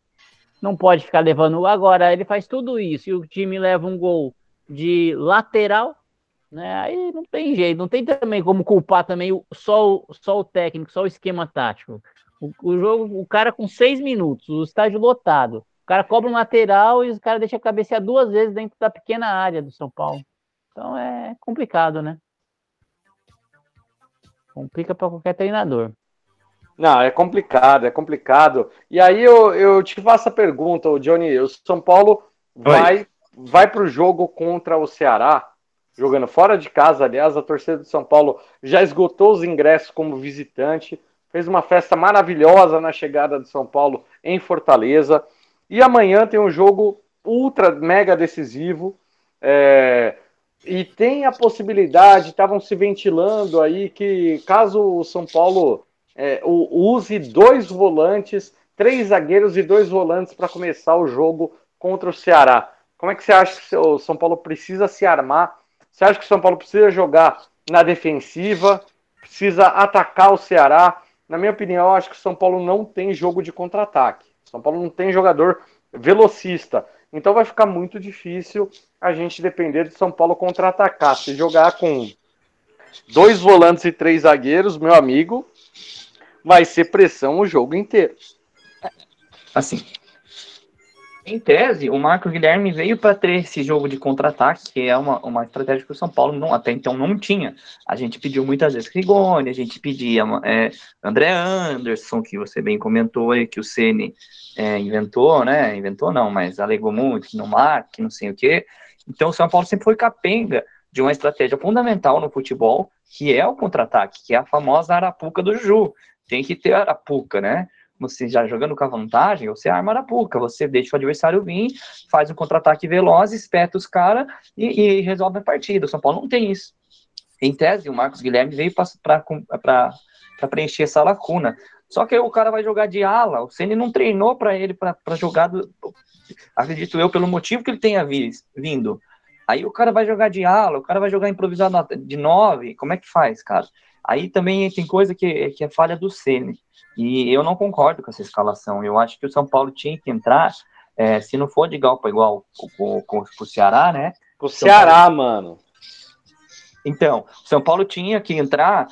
não pode ficar levando. Agora, ele faz tudo isso e o time leva um gol de lateral, né? Aí não tem jeito, não tem também como culpar também só, o- só o técnico, só o esquema tático. O, o jogo, o cara com seis minutos, o estádio lotado. O cara cobra um lateral e o cara deixa cabecear duas vezes dentro da pequena área do São Paulo. Então é complicado, né? Complica para qualquer treinador. Não, é complicado, é complicado. E aí eu, eu te faço a pergunta, o Johnny, o São Paulo vai, vai para o jogo contra o Ceará, jogando fora de casa, aliás, a torcida do São Paulo já esgotou os ingressos como visitante, fez uma festa maravilhosa na chegada de São Paulo em Fortaleza. E amanhã tem um jogo ultra mega decisivo. é, e tem a possibilidade, estavam se ventilando aí que caso o São Paulo é, use dois volantes, três zagueiros e dois volantes para começar o jogo contra o Ceará. Como é que você acha que o São Paulo precisa se armar? Você acha que o São Paulo precisa jogar na defensiva? Precisa atacar o Ceará? Na minha opinião, eu acho que o São Paulo não tem jogo de contra-ataque. São Paulo não tem jogador velocista. Então vai ficar muito difícil a gente depender do São Paulo contra-atacar. Se jogar com dois volantes e três zagueiros, meu amigo, vai ser pressão o jogo inteiro. Assim, em tese, o Marco Guilherme veio para ter esse jogo de contra-ataque, que é uma, uma estratégia que o São Paulo não, até então não tinha. A gente pediu muitas vezes Rigoni, a gente pedia é, André Anderson, que você bem comentou aí, que o Ceni é, inventou, né? Inventou não, mas alegou muito, que não marca, que não sei o quê. Então o São Paulo sempre foi capenga de uma estratégia fundamental no futebol, que é o contra-ataque, que é a famosa arapuca do Ju. Tem que ter arapuca, né? Você já jogando com a vantagem, você arma a arapuca, você deixa o adversário vir, faz um contra-ataque veloz, espeta os caras e, e, resolve a partida. O São Paulo não tem isso. Em tese, o Marcos Guilherme veio para preencher essa lacuna. Só que o cara vai jogar de ala, o Ceni não treinou para ele para jogar, do, acredito eu, pelo motivo que ele tenha vindo. Aí o cara vai jogar de ala, o cara vai jogar improvisado de nove, como é que faz, cara? Aí também tem coisa que, que é falha do Ceni. E eu não concordo com essa escalação. Eu acho que o São Paulo tinha que entrar, é, se não for de igual para igual com, o Ceará, né? O Ceará, Paulo... mano. Então, o São Paulo tinha que entrar,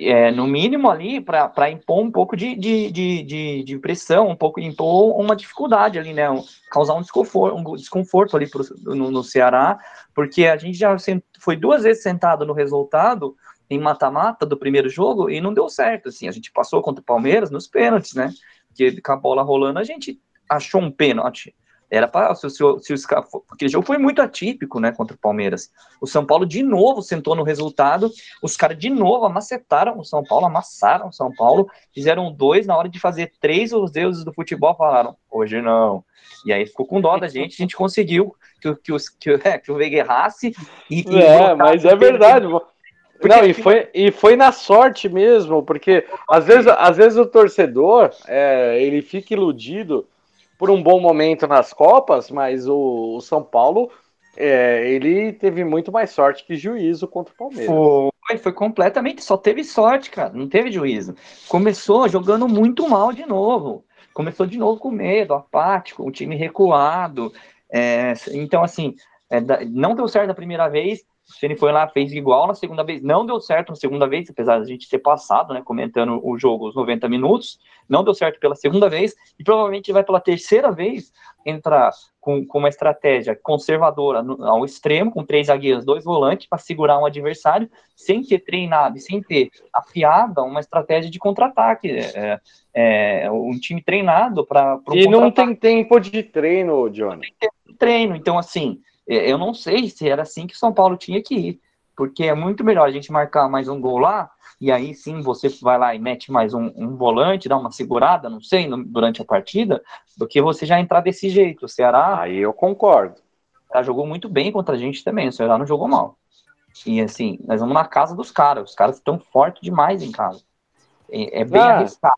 é, no mínimo ali, para impor um pouco de, de, de, de, de pressão, um pouco impor uma dificuldade ali, né? Causar um desconforto, um desconforto ali pro, no, no Ceará, porque a gente já foi duas vezes sentado no resultado em mata-mata do primeiro jogo e não deu certo, assim, a gente passou contra o Palmeiras nos pênaltis, né, porque com a bola rolando a gente achou um pênalti, era para se, se, se os porque o jogo foi muito atípico, né, contra o Palmeiras, o São Paulo de novo sentou no resultado, os caras de novo amacetaram o São Paulo, amassaram o São Paulo, fizeram dois, na hora de fazer três, os deuses do futebol falaram, hoje não, e aí ficou com dó da gente, a gente conseguiu que, que, os, que, é, que o Veiga errasse e, e é, mas é verdade, Porque não, e foi, e foi na sorte mesmo, porque às vezes, às vezes o torcedor é, ele fica iludido por um bom momento nas Copas, mas o, o São Paulo é, ele teve muito mais sorte que juízo contra o Palmeiras. Foi, foi completamente, só teve sorte, cara, não teve juízo. Começou jogando muito mal de novo. Começou de novo com medo, apático, o time recuado. É, então, assim, é, não deu certo a primeira vez, Ceni foi lá, fez igual na segunda vez. Não deu certo na segunda vez, apesar de a gente ter passado, né, comentando o jogo, os 90 minutos. Não deu certo pela segunda vez. E provavelmente vai pela terceira vez entrar com, com uma estratégia conservadora no, ao extremo, com três zagueiros, dois volantes, para segurar um adversário, sem ter treinado e sem ter afiado uma estratégia de contra-ataque. É, é, um time treinado para. E não tem tempo de treino, Johnny. Não tem tempo de treino. Então, assim é, eu não sei se era assim que São Paulo tinha que ir, porque é muito melhor a gente marcar mais um gol lá, e aí sim você vai lá e mete mais um, um volante, dá uma segurada, não sei, no, durante a partida, do que você já entrar desse jeito. O Ceará. Aí eu concordo. Ela jogou muito bem contra a gente também, o Ceará não jogou mal. E assim, nós vamos na casa dos caras, os caras estão fortes demais em casa. É, é bem ah. arriscado.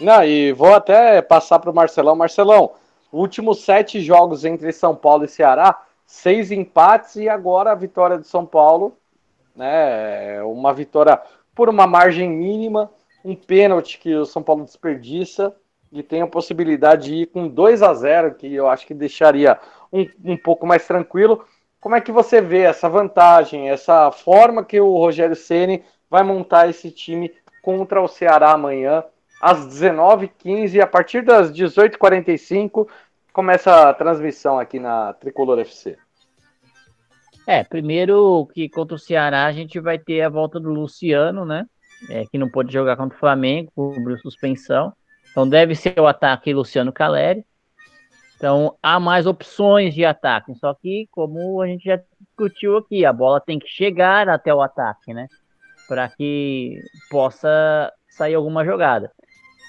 Não, e vou até passar para o Marcelão. Marcelão, últimos sete jogos entre São Paulo e Ceará, seis empates e agora a vitória de São Paulo, né? Uma vitória por uma margem mínima, um pênalti que o São Paulo desperdiça e tem a possibilidade de ir com 2 a 0 que eu acho que deixaria um, um pouco mais tranquilo. Como é que você vê essa vantagem, essa forma que o Rogério Ceni vai montar esse time contra o Ceará amanhã, às 19h15, a partir das 18h45, começa a transmissão aqui na Tricolor FC? É, primeiro que contra o Ceará a gente vai ter a volta do Luciano, né? É, que não pôde jogar contra o Flamengo, cobriu suspensão. Então deve ser o ataque Luciano Caleri. Então há mais opções de ataque. Só que, como a gente já discutiu aqui, a bola tem que chegar até o ataque, né? Para que possa sair alguma jogada.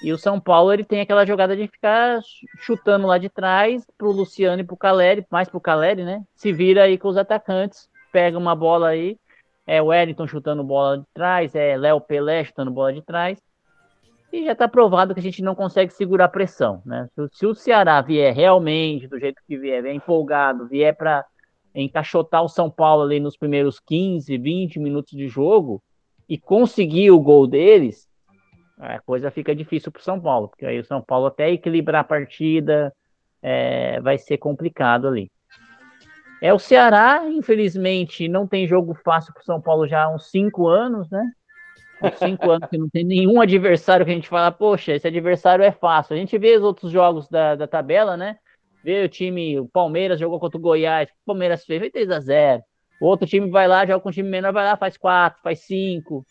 E o São Paulo ele tem aquela jogada de ficar chutando lá de trás pro Luciano e pro Caleri, mais pro Caleri, né? Se vira aí com os atacantes, pega uma bola aí, é o Wellington chutando bola de trás, é Léo Pelé chutando bola de trás. E já está provado que a gente não consegue segurar a pressão, né? Se, se, o Ceará vier realmente do jeito que vier, vier empolgado, vier para encaixotar o São Paulo ali nos primeiros 15, 20 minutos de jogo e conseguir o gol deles, a coisa fica difícil para São Paulo, porque aí o São Paulo até equilibrar a partida é, vai ser complicado ali. É o Ceará, infelizmente, não tem jogo fácil para São Paulo já há uns cinco anos, né? Uns cinco anos que não tem nenhum adversário que a gente fala, poxa, esse adversário é fácil. A gente vê os outros jogos da, da tabela, né? Vê o time, o Palmeiras jogou contra o Goiás, o Palmeiras fez, foi 3 a 0 O outro time vai lá, joga com um time menor, vai lá, faz 4, faz 5.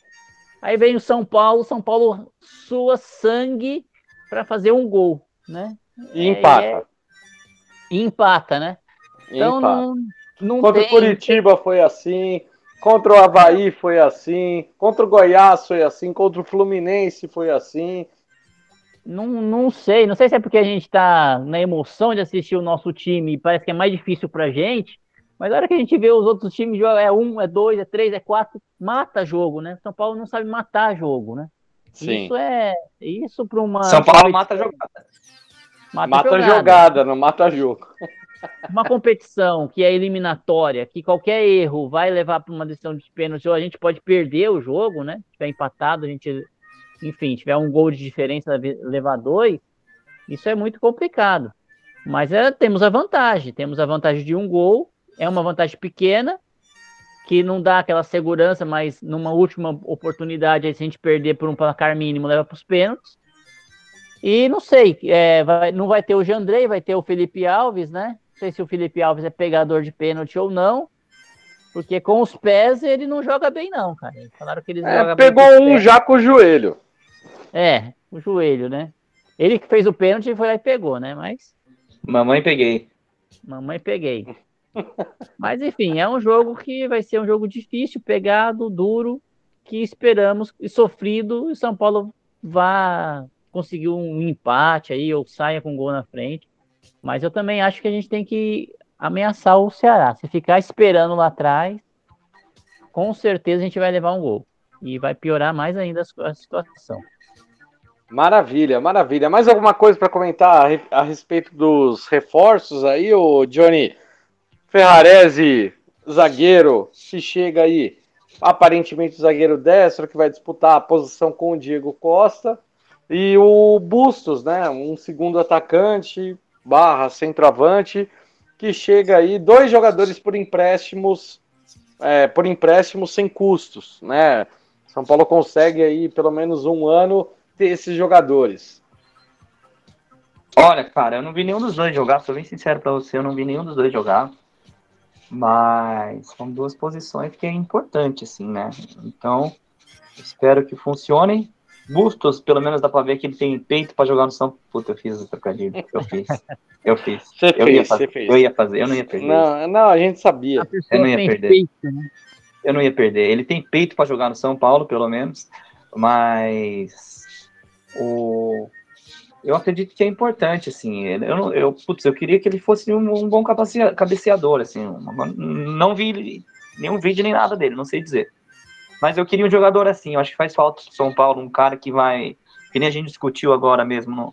Aí vem o São Paulo, São Paulo sua sangue para fazer um gol, né? E empata. É... E empata, né? Então empata. não, não Contra tem... o Curitiba foi assim, contra o Havaí foi assim, contra o Goiás foi assim, contra o Fluminense foi assim. Não, não sei, não sei se é porque a gente está na emoção de assistir o nosso time e parece que é mais difícil pra gente, mas na hora que a gente vê os outros times é um, é dois, é três, é quatro, mata jogo, né? São Paulo não sabe matar jogo, né? Sim. Isso é. Isso para uma. São Paulo mata jogada. Mata, mata jogada. jogada, não mata jogo. Uma competição que é eliminatória, que qualquer erro vai levar para uma decisão de pênalti, ou a gente pode perder o jogo, né? Se tiver empatado, a gente. Enfim, tiver um gol de diferença, levar dois, isso é muito complicado. Mas é, temos a vantagem, temos a vantagem de um gol é uma vantagem pequena, que não dá aquela segurança, mas numa última oportunidade, aí, se a gente perder por um placar mínimo, leva para os pênaltis. E não sei, é, vai, não vai ter o Jandrei, vai ter o Felipe Alves, né? Não sei se o Felipe Alves é pegador de pênalti ou não, porque com os pés ele não joga bem, não, cara. Falaram que ele é, pegou um já com o joelho. É, o joelho, né? Ele que fez o pênalti foi lá e pegou, né? Mas. Mamãe peguei. Mamãe peguei. Mas enfim, é um jogo que vai ser um jogo difícil, pegado, duro, que esperamos e sofrido, e São Paulo vá conseguir um empate aí ou saia com um gol na frente. Mas eu também acho que a gente tem que ameaçar o Ceará. Se ficar esperando lá atrás, com certeza a gente vai levar um gol. E vai piorar mais ainda a situação. Maravilha, maravilha. Mais alguma coisa para comentar a, respeito dos reforços aí, o Johnny? Ferrarese, zagueiro, se chega aí, aparentemente o zagueiro destro que vai disputar a posição com o Diego Costa. E o Bustos, né? Um segundo atacante, barra centroavante, que chega aí, dois jogadores por empréstimos, é, por empréstimos sem custos, né? São Paulo consegue aí pelo menos um ano ter esses jogadores. Olha, cara, eu não vi nenhum dos dois jogar, sou bem sincero para você, eu não vi nenhum dos dois jogar. Mas são duas posições que é importante, assim, né? Então, espero que funcionem. Bustos, pelo menos dá pra ver que ele tem peito pra jogar no São Puta, eu fiz o trocadilho. Eu fiz. Eu fiz. Você eu fez, ia fazer, você fez. Eu ia fazer, eu não ia perder. Não, não, a gente sabia. A Eu não ia tem perder. peito, né? Eu não ia perder. Ele tem peito pra jogar no São Paulo, pelo menos. Mas o eu acredito que é importante, assim. Eu, eu, putz, eu queria que ele fosse um, um bom cabecea- cabeceador, assim. não vi nenhum vídeo nem nada dele, não sei dizer. Mas eu queria um jogador assim. Eu acho que faz falta pro São Paulo, um cara que vai. Que nem a gente discutiu agora mesmo no,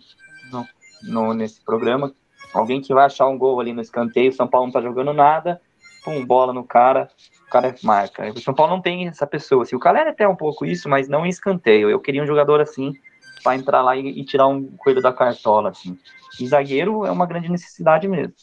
no, no- nesse programa. Alguém que vai achar um gol ali no escanteio. O São Paulo não tá jogando nada. Pum, bola no cara. O cara marca. O São Paulo não tem essa pessoa. Assim, o Calera é até um pouco isso, mas não em escanteio. Eu queria um jogador assim para entrar lá e, e tirar um coelho da cartola, assim. E zagueiro é uma grande necessidade mesmo.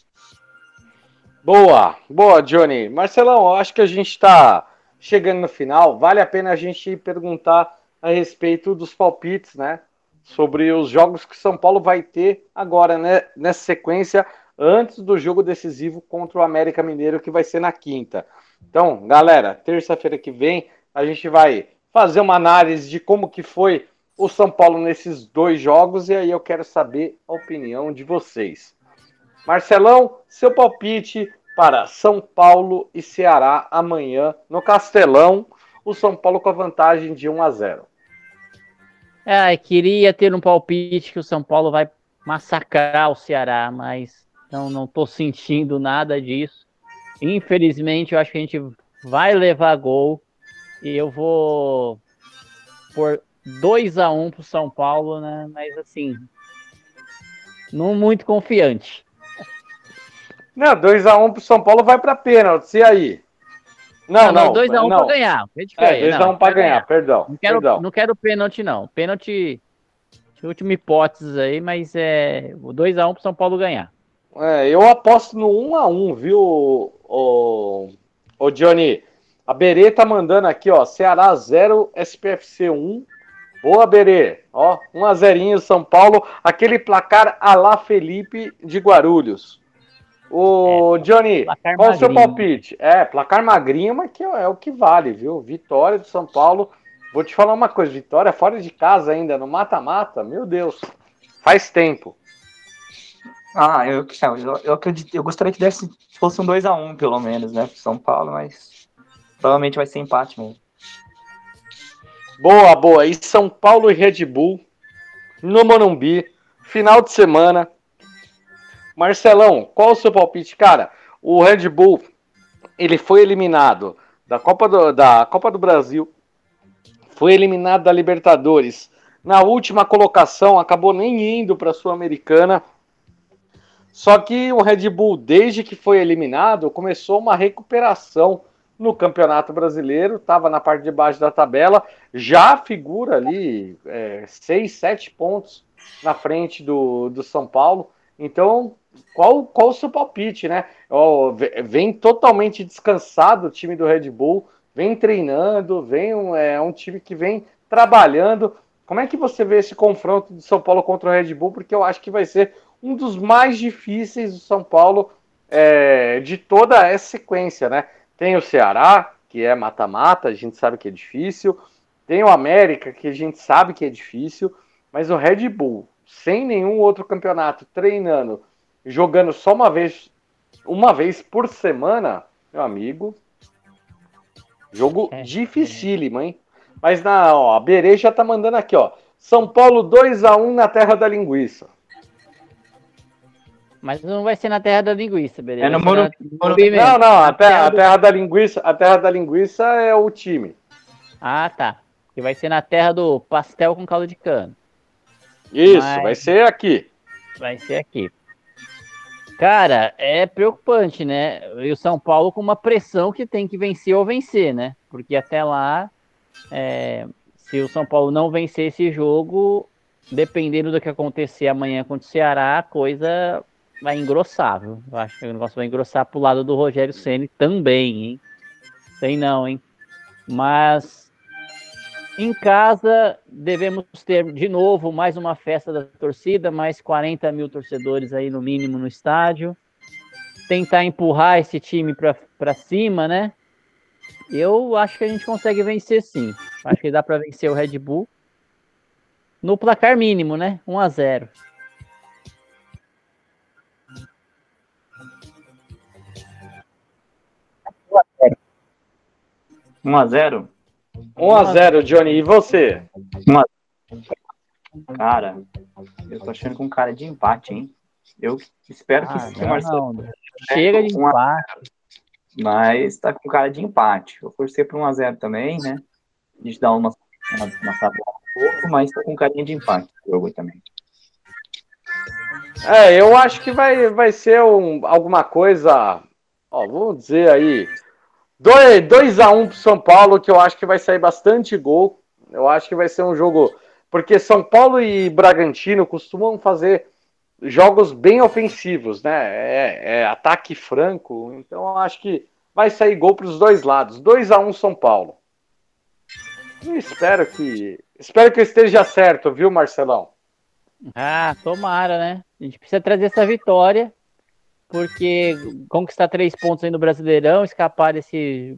Boa, boa, Johnny. Marcelão, acho que a gente está chegando no final. Vale a pena a gente perguntar a respeito dos palpites, né? Sobre os jogos que São Paulo vai ter agora, né? Nessa sequência, antes do jogo decisivo contra o América Mineiro, que vai ser na quinta. Então, galera, terça-feira que vem a gente vai fazer uma análise de como que foi o São Paulo nesses dois jogos e aí eu quero saber a opinião de vocês. Marcelão, seu palpite para São Paulo e Ceará amanhã no Castelão. O São Paulo com a vantagem de 1 a 0. Ah, queria ter um palpite que o São Paulo vai massacrar o Ceará, mas não, não tô sentindo nada disso. Infelizmente, eu acho que a gente vai levar gol e eu vou por 2 a 1 pro São Paulo, né? Mas assim, não muito confiante. Não, 2 a 1 pro São Paulo vai para pênalti. E aí? Não, não. 2 a 1 não. para ganhar. É, É, diferente, 2 a não, 1 para pra ganhar, perdão. Não quero, perdão. não quero pênalti, não. Pênalti, última hipótese aí, mas é o 2x1 pro São Paulo ganhar. É, eu aposto no 1 a 1 viu, o, o Johnny? A Berê tá mandando aqui, ó, Ceará 0, SPFC 1. Boa, Berê. Ó, 1 a 0 São Paulo, aquele placar a lá Felipe de Guarulhos. O Johnny, placar qual o seu magrinho. palpite? É, placar magrinho, mas que é o que vale, viu? Vitória do São Paulo. Vou te falar uma coisa, vitória fora de casa ainda, no mata-mata, meu Deus. Faz tempo. Ah, eu, eu, eu acredito, eu gostaria que desse, fosse um 2x1, pelo menos, né, pro São Paulo, mas provavelmente vai ser empate mesmo. Boa, boa. E São Paulo e Red Bull no Morumbi, final de semana. Marcelão, qual o seu palpite? Cara, o Red Bull, ele foi eliminado da Copa do, da Copa do Brasil, foi eliminado da Libertadores. Na última colocação, acabou nem indo para a Sul-Americana. Só que o Red Bull, desde que foi eliminado, começou uma recuperação no Campeonato Brasileiro, estava na parte de baixo da tabela, já figura ali é, seis, sete pontos na frente do, do São Paulo. Então, qual, qual o seu palpite, né? Ve- vem totalmente descansado o time do Red Bull, vem treinando, vem um, é um time que vem trabalhando. Como é que você vê esse confronto do São Paulo contra o Red Bull? Porque eu acho que vai ser um dos mais difíceis do São Paulo é, de toda essa sequência, né? Tem o Ceará, que é mata-mata, a gente sabe que é difícil. Tem o América, que a gente sabe que é difícil. Mas o Red Bull, sem nenhum outro campeonato, treinando, jogando só uma vez, uma vez por semana, meu amigo. Jogo É, dificílimo, hein? Mas na, ó, a Berê já tá mandando aqui, ó. São Paulo 2 a 1 na terra da linguiça. Mas não vai ser na terra da linguiça, beleza? É no Morumbi, na- mesmo. Não, não, a terra, a terra da linguiça, a terra da linguiça é o time. Ah, tá. Que vai ser na terra do pastel com caldo de cana. Isso, Mas- vai ser aqui. Vai ser aqui. Cara, é preocupante, né? E o São Paulo com uma pressão que tem que vencer ou vencer, né? Porque até lá, é, se o São Paulo não vencer esse jogo, dependendo do que acontecer amanhã contra o Ceará, a coisa vai engrossar, viu? Eu acho que o negócio vai engrossar pro lado do Rogério Ceni também, hein? Sei não, hein? Mas em casa, devemos ter de novo mais uma festa da torcida, mais 40 mil torcedores aí no mínimo no estádio. Tentar empurrar esse time para cima, né? Eu acho que a gente consegue vencer sim. Acho que dá para vencer o Red Bull no placar mínimo, né? 1 a 0. 1x0? 1x0, Johnny. E você? Cara, eu tô achando com cara de empate, hein? Eu espero que Ah, sim, Marcelo. não. Chega de a- empate. Mas tá com cara de empate. Vou torcer pra 1x0 também, né? A gente dá uma, uma, uma sabor um pouco, mas tá com carinha de empate o jogo também. É, eu acho que vai, vai ser um, alguma coisa. Ó, vamos dizer aí. 2x1 pro São Paulo, que eu acho que vai sair bastante gol. Eu acho que vai ser um jogo. Porque São Paulo e Bragantino costumam fazer jogos bem ofensivos, né? É, é ataque franco. Então eu acho que vai sair gol para os dois lados. 2x1 São Paulo. Eu espero que. Espero que eu esteja certo, viu, Marcelão? Ah, tomara, né? A gente precisa trazer essa vitória, porque conquistar três pontos aí no Brasileirão, escapar desse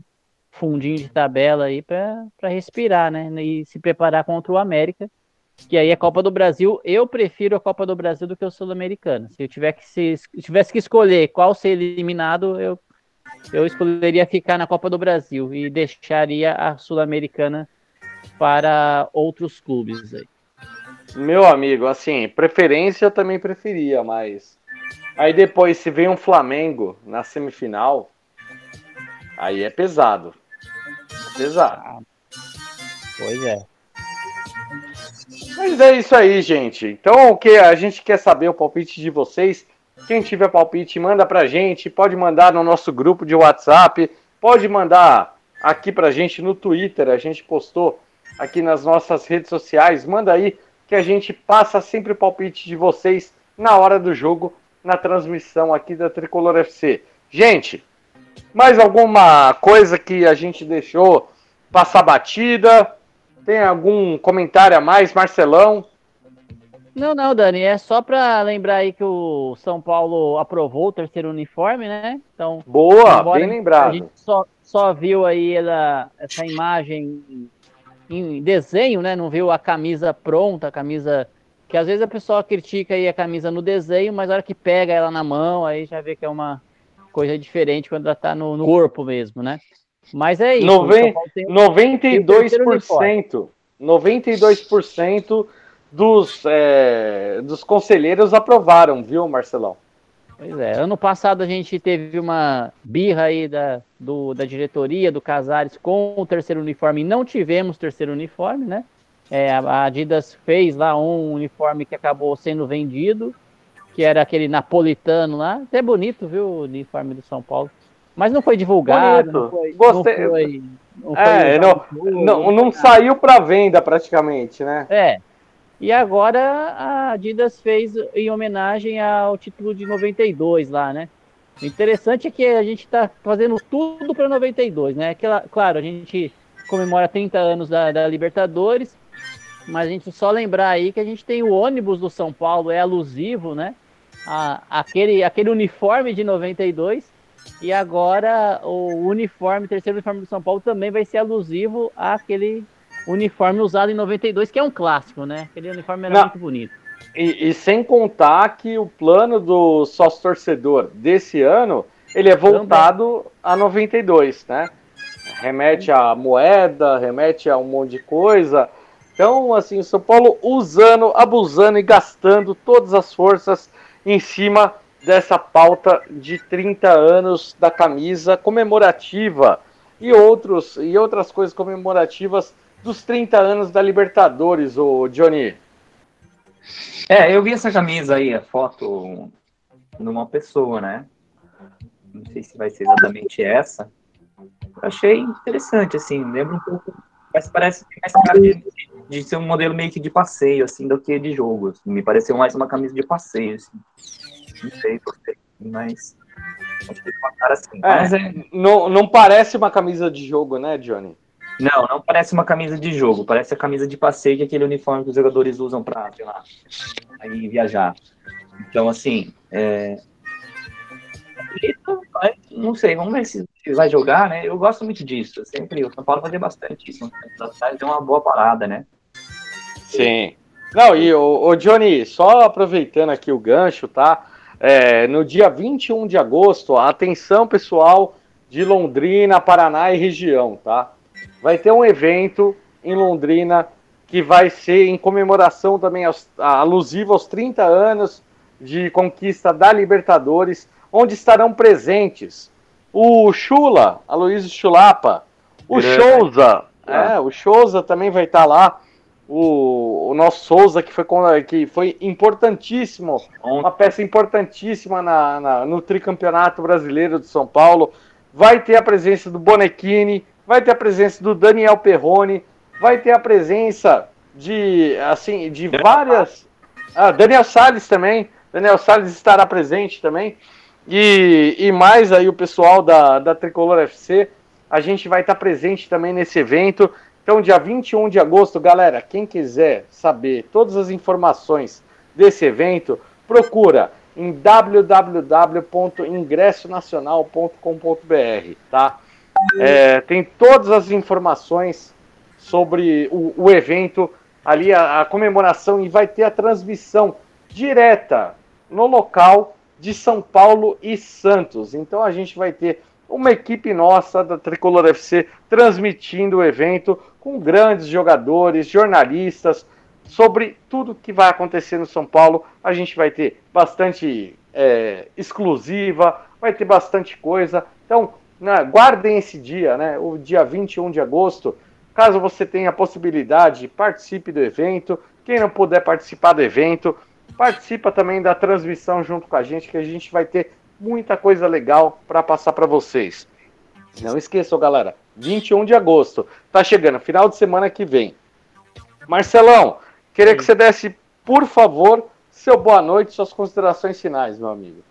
fundinho de tabela aí para respirar, né? E se preparar contra o América, que aí é Copa do Brasil. Eu prefiro a Copa do Brasil do que o Sul-Americano. Se eu tiver que se, se tivesse que escolher qual ser eliminado, eu, eu escolheria ficar na Copa do Brasil e deixaria a Sul-Americana para outros clubes aí. Meu amigo, assim, preferência eu também preferia, mas. Aí depois, se vem um Flamengo na semifinal, aí é pesado. É pesado. Pois é. Mas é isso aí, gente. Então, o que a gente quer saber o palpite de vocês. Quem tiver palpite, manda pra gente. Pode mandar no nosso grupo de WhatsApp. Pode mandar aqui pra gente no Twitter. A gente postou aqui nas nossas redes sociais. Manda aí que a gente passa sempre o palpite de vocês na hora do jogo, na transmissão aqui da Tricolor FC. Gente, mais alguma coisa que a gente deixou passar batida? Tem algum comentário a mais, Marcelão? Não, não, Dani, é só para lembrar aí que o São Paulo aprovou o terceiro uniforme, né? Então, Boa, bem a lembrado. gente só, só viu aí ela, essa imagem em desenho, né? Não viu a camisa pronta, a camisa que às vezes a pessoa critica aí a camisa no desenho, mas na hora que pega ela na mão, aí já vê que é uma coisa diferente quando ela tá no, no corpo mesmo, né? Mas é isso. Noven- tem- 92%, 92% dos, é, dos conselheiros aprovaram, viu, Marcelão? Pois é, ano passado a gente teve uma birra aí da, do, da diretoria, do Casares, com o terceiro uniforme, e não tivemos terceiro uniforme, né? É, a Adidas fez lá um uniforme que acabou sendo vendido, que era aquele napolitano lá, até bonito, viu, o uniforme do São Paulo. Mas não foi divulgado, Bonito. não foi, Gostei. não foi, não foi É, Não, não saiu para venda praticamente, né? é. E agora a Adidas fez em homenagem ao título de 92 lá, né? O interessante é que a gente está fazendo tudo para 92, né? Que, claro, a gente comemora 30 anos da, da Libertadores, mas a gente só lembrar aí que a gente tem o ônibus do São Paulo, é alusivo, né? A, aquele, aquele uniforme de 92 e agora o uniforme, terceiro uniforme do São Paulo também vai ser alusivo àquele uniforme usado em 92, que é um clássico, né? Aquele uniforme era Não. muito bonito. E, e sem contar que o plano do sócio torcedor desse ano, ele é voltado a 92, né? Remete à moeda, remete a um monte de coisa. Então, assim, o São Paulo usando, abusando e gastando todas as forças em cima dessa pauta de 30 anos da camisa comemorativa e, outros, e outras coisas comemorativas dos 30 anos da Libertadores, o Johnny. É, eu vi essa camisa aí, a foto numa pessoa, né? Não sei se vai ser exatamente essa. Achei interessante, assim, lembra um pouco, mas parece mais cara de, de, ser um modelo meio que de passeio, assim, do que de jogo. Assim. Me pareceu mais uma camisa de passeio, assim. Não sei, gostei, mas assim. É, mas é... Não, não parece uma camisa de jogo, né, Johnny? Não, não parece uma camisa de jogo, parece a camisa de passeio, que é aquele uniforme que os jogadores usam para, sei lá, aí viajar. Então, assim, é... não sei, vamos ver se vai jogar, né? Eu gosto muito disso, sempre o São Paulo fazia bastante isso, é uma boa parada, né? Sim. Não, e o, o Johnny, só aproveitando aqui o gancho, tá? É, no dia 21 de agosto, atenção pessoal de Londrina, Paraná e região, tá? vai ter um evento em Londrina que vai ser em comemoração também aos, alusivo aos 30 anos de conquista da Libertadores, onde estarão presentes o Chula, Aloysio Chulapa, o Souza, é, o Souza também vai estar lá, o, o nosso Souza que foi, que foi importantíssimo, uma peça importantíssima na, na, no tricampeonato brasileiro de São Paulo, vai ter a presença do Bonequini, vai ter a presença do Daniel Perrone, vai ter a presença de, assim, de várias. Ah, Daniel Salles também. Daniel Salles estará presente também. E, e mais aí o pessoal da, da Tricolor FC. A gente vai estar presente também nesse evento. Então, dia 21 de agosto, galera, quem quiser saber todas as informações desse evento, procura em www.ingressonacional.com.br, tá? É, tem todas as informações sobre o, o evento, ali a, a, comemoração e vai ter a transmissão direta no local de São Paulo e Santos. Então a gente vai ter uma equipe nossa da Tricolor FC transmitindo o evento com grandes jogadores, jornalistas, sobre tudo que vai acontecer no São Paulo. A gente vai ter bastante é, exclusiva, vai ter bastante coisa. Então, né, guardem esse dia, né, o dia 21 de agosto. Caso você tenha a possibilidade, participe do evento. Quem não puder participar do evento, participa também da transmissão junto com a gente, que a gente vai ter muita coisa legal para passar para vocês. Não esqueçam, galera, 21 de agosto, tá chegando, final de semana que vem. Marcelão, queria que você desse, por favor, seu boa noite, suas considerações finais, meu amigo.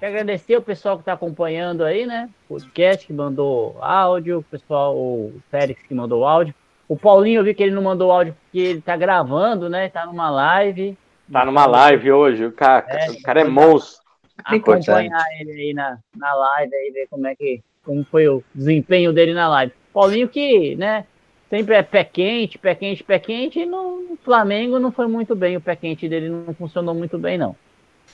Quero agradecer o pessoal que está acompanhando aí, né? O podcast que mandou áudio, o pessoal, o Félix que mandou áudio. O Paulinho, eu vi que ele não mandou áudio porque ele está gravando, né? Está numa live. Tá numa live hoje, o cara é, o cara é monstro. Acompanhar ele aí na, na live, aí ver como é que como foi o desempenho dele na live. Paulinho que, né, sempre é pé quente, pé quente, pé quente, e no Flamengo não foi muito bem, o pé quente dele não funcionou muito bem, não.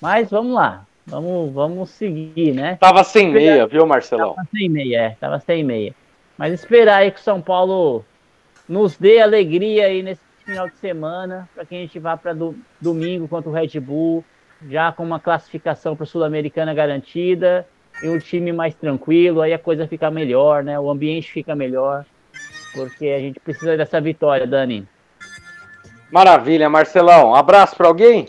Mas vamos lá, Vamos, vamos seguir, né? Tava sem meia, viu, Marcelão? Tava sem meia, é, tava sem meia. Mas esperar aí que o São Paulo nos dê alegria aí nesse final de semana, para que a gente vá para do, domingo contra o Red Bull, já com uma classificação para Sul-Americana garantida e um time mais tranquilo, aí a coisa fica melhor, né? O ambiente fica melhor, porque a gente precisa dessa vitória, Dani. Maravilha, Marcelão. Abraço para alguém?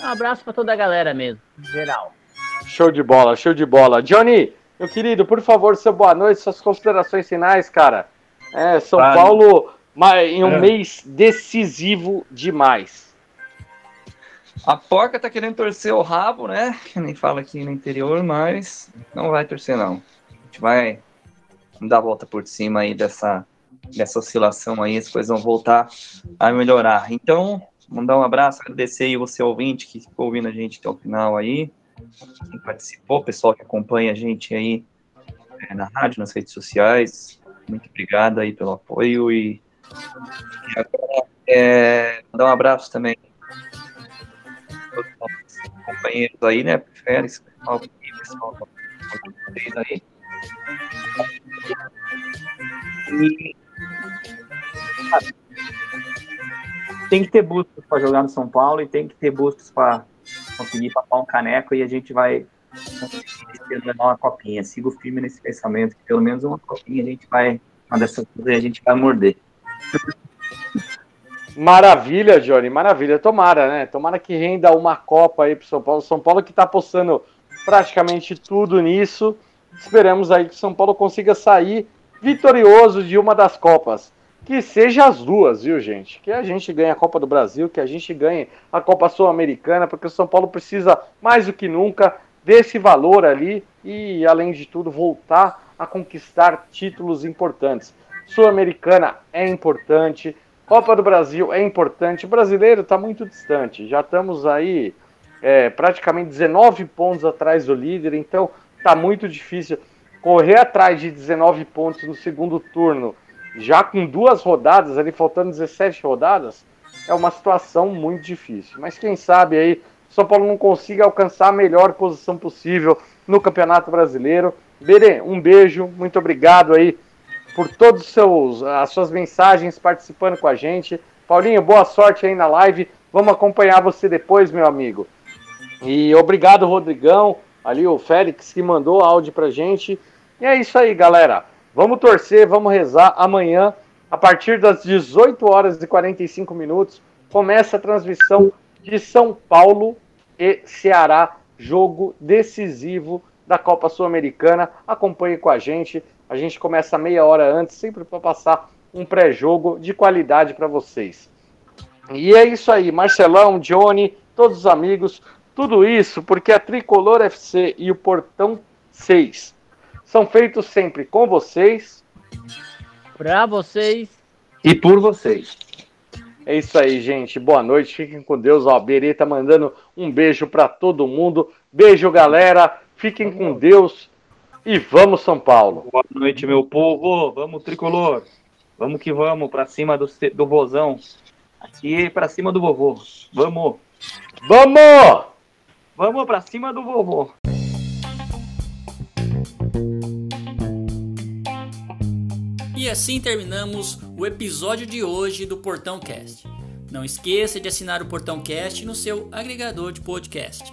Um abraço para toda a galera mesmo, geral. Show de bola, show de bola. Johnny, meu querido, por favor, seu boa noite, suas considerações finais, cara. É, São vale. Paulo em um é. mês decisivo demais. A porca tá querendo torcer o rabo, né? Que nem fala aqui no interior, mas não vai torcer, não. A gente vai dar a volta por cima aí dessa, dessa oscilação aí, as coisas vão voltar a melhorar. Então, Mandar um abraço, agradecer aí você ouvinte que ficou ouvindo a gente até o final aí, quem participou, pessoal que acompanha a gente aí é, na rádio, nas redes sociais. Muito obrigado aí pelo apoio e, agora é, mandar um abraço também aos companheiros aí, né? Férias, pessoal, pessoal aí. E, tem que ter buscas para jogar no São Paulo e tem que ter buscas para conseguir papar um caneco e a gente vai levar uma copinha. Sigo firme nesse pensamento, que pelo menos uma copinha a gente vai, uma dessas coisas a gente vai morder. Maravilha, Johnny, maravilha. Tomara, né? Tomara que renda uma Copa aí pro São Paulo. São Paulo que tá apostando praticamente tudo nisso. Esperamos aí que São Paulo consiga sair vitorioso de uma das Copas. Que seja as duas, viu, gente? Que a gente ganhe a Copa do Brasil, que a gente ganhe a Copa Sul-Americana, porque o São Paulo precisa mais do que nunca desse valor ali e, além de tudo, voltar a conquistar títulos importantes. Sul-Americana é importante, Copa do Brasil é importante, o brasileiro está muito distante, já estamos aí é, praticamente 19 pontos atrás do líder, então está muito difícil correr atrás de 19 pontos no segundo turno, já com duas rodadas, ali faltando 17 rodadas, é uma situação muito difícil. Mas quem sabe aí São Paulo não consiga alcançar a melhor posição possível no Campeonato Brasileiro. Berê, um beijo, muito obrigado aí por todas as suas mensagens participando com a gente. Paulinho, boa sorte aí na live. Vamos acompanhar você depois, meu amigo. E obrigado, Rodrigão, ali o Félix que mandou áudio pra gente. E é isso aí, galera. Vamos torcer, vamos rezar. Amanhã, a partir das 18 horas e 45 minutos, começa a transmissão de São Paulo e Ceará, jogo decisivo da Copa Sul-Americana. Acompanhe com a gente. A gente começa meia hora antes, sempre para passar um pré-jogo de qualidade para vocês. E é isso aí, Marcelão, Johnny, todos os amigos, tudo isso porque a Tricolor FC e o Portão 6 são feitos sempre com vocês, para vocês e por vocês. É isso aí, gente. Boa noite. Fiquem com Deus. Ó, a Berê tá mandando um beijo para todo mundo. Beijo, galera. Fiquem com Deus. E vamos, São Paulo. Boa noite, meu povo. Vamos, tricolor. Vamos que vamos, pra cima do, do vozão. Aqui pra cima do vovô. Vamos. Vamos! Vamos pra cima do vovô. E assim terminamos o episódio de hoje do Portão Cast. Não esqueça de assinar o Portão Cast no seu agregador de podcast.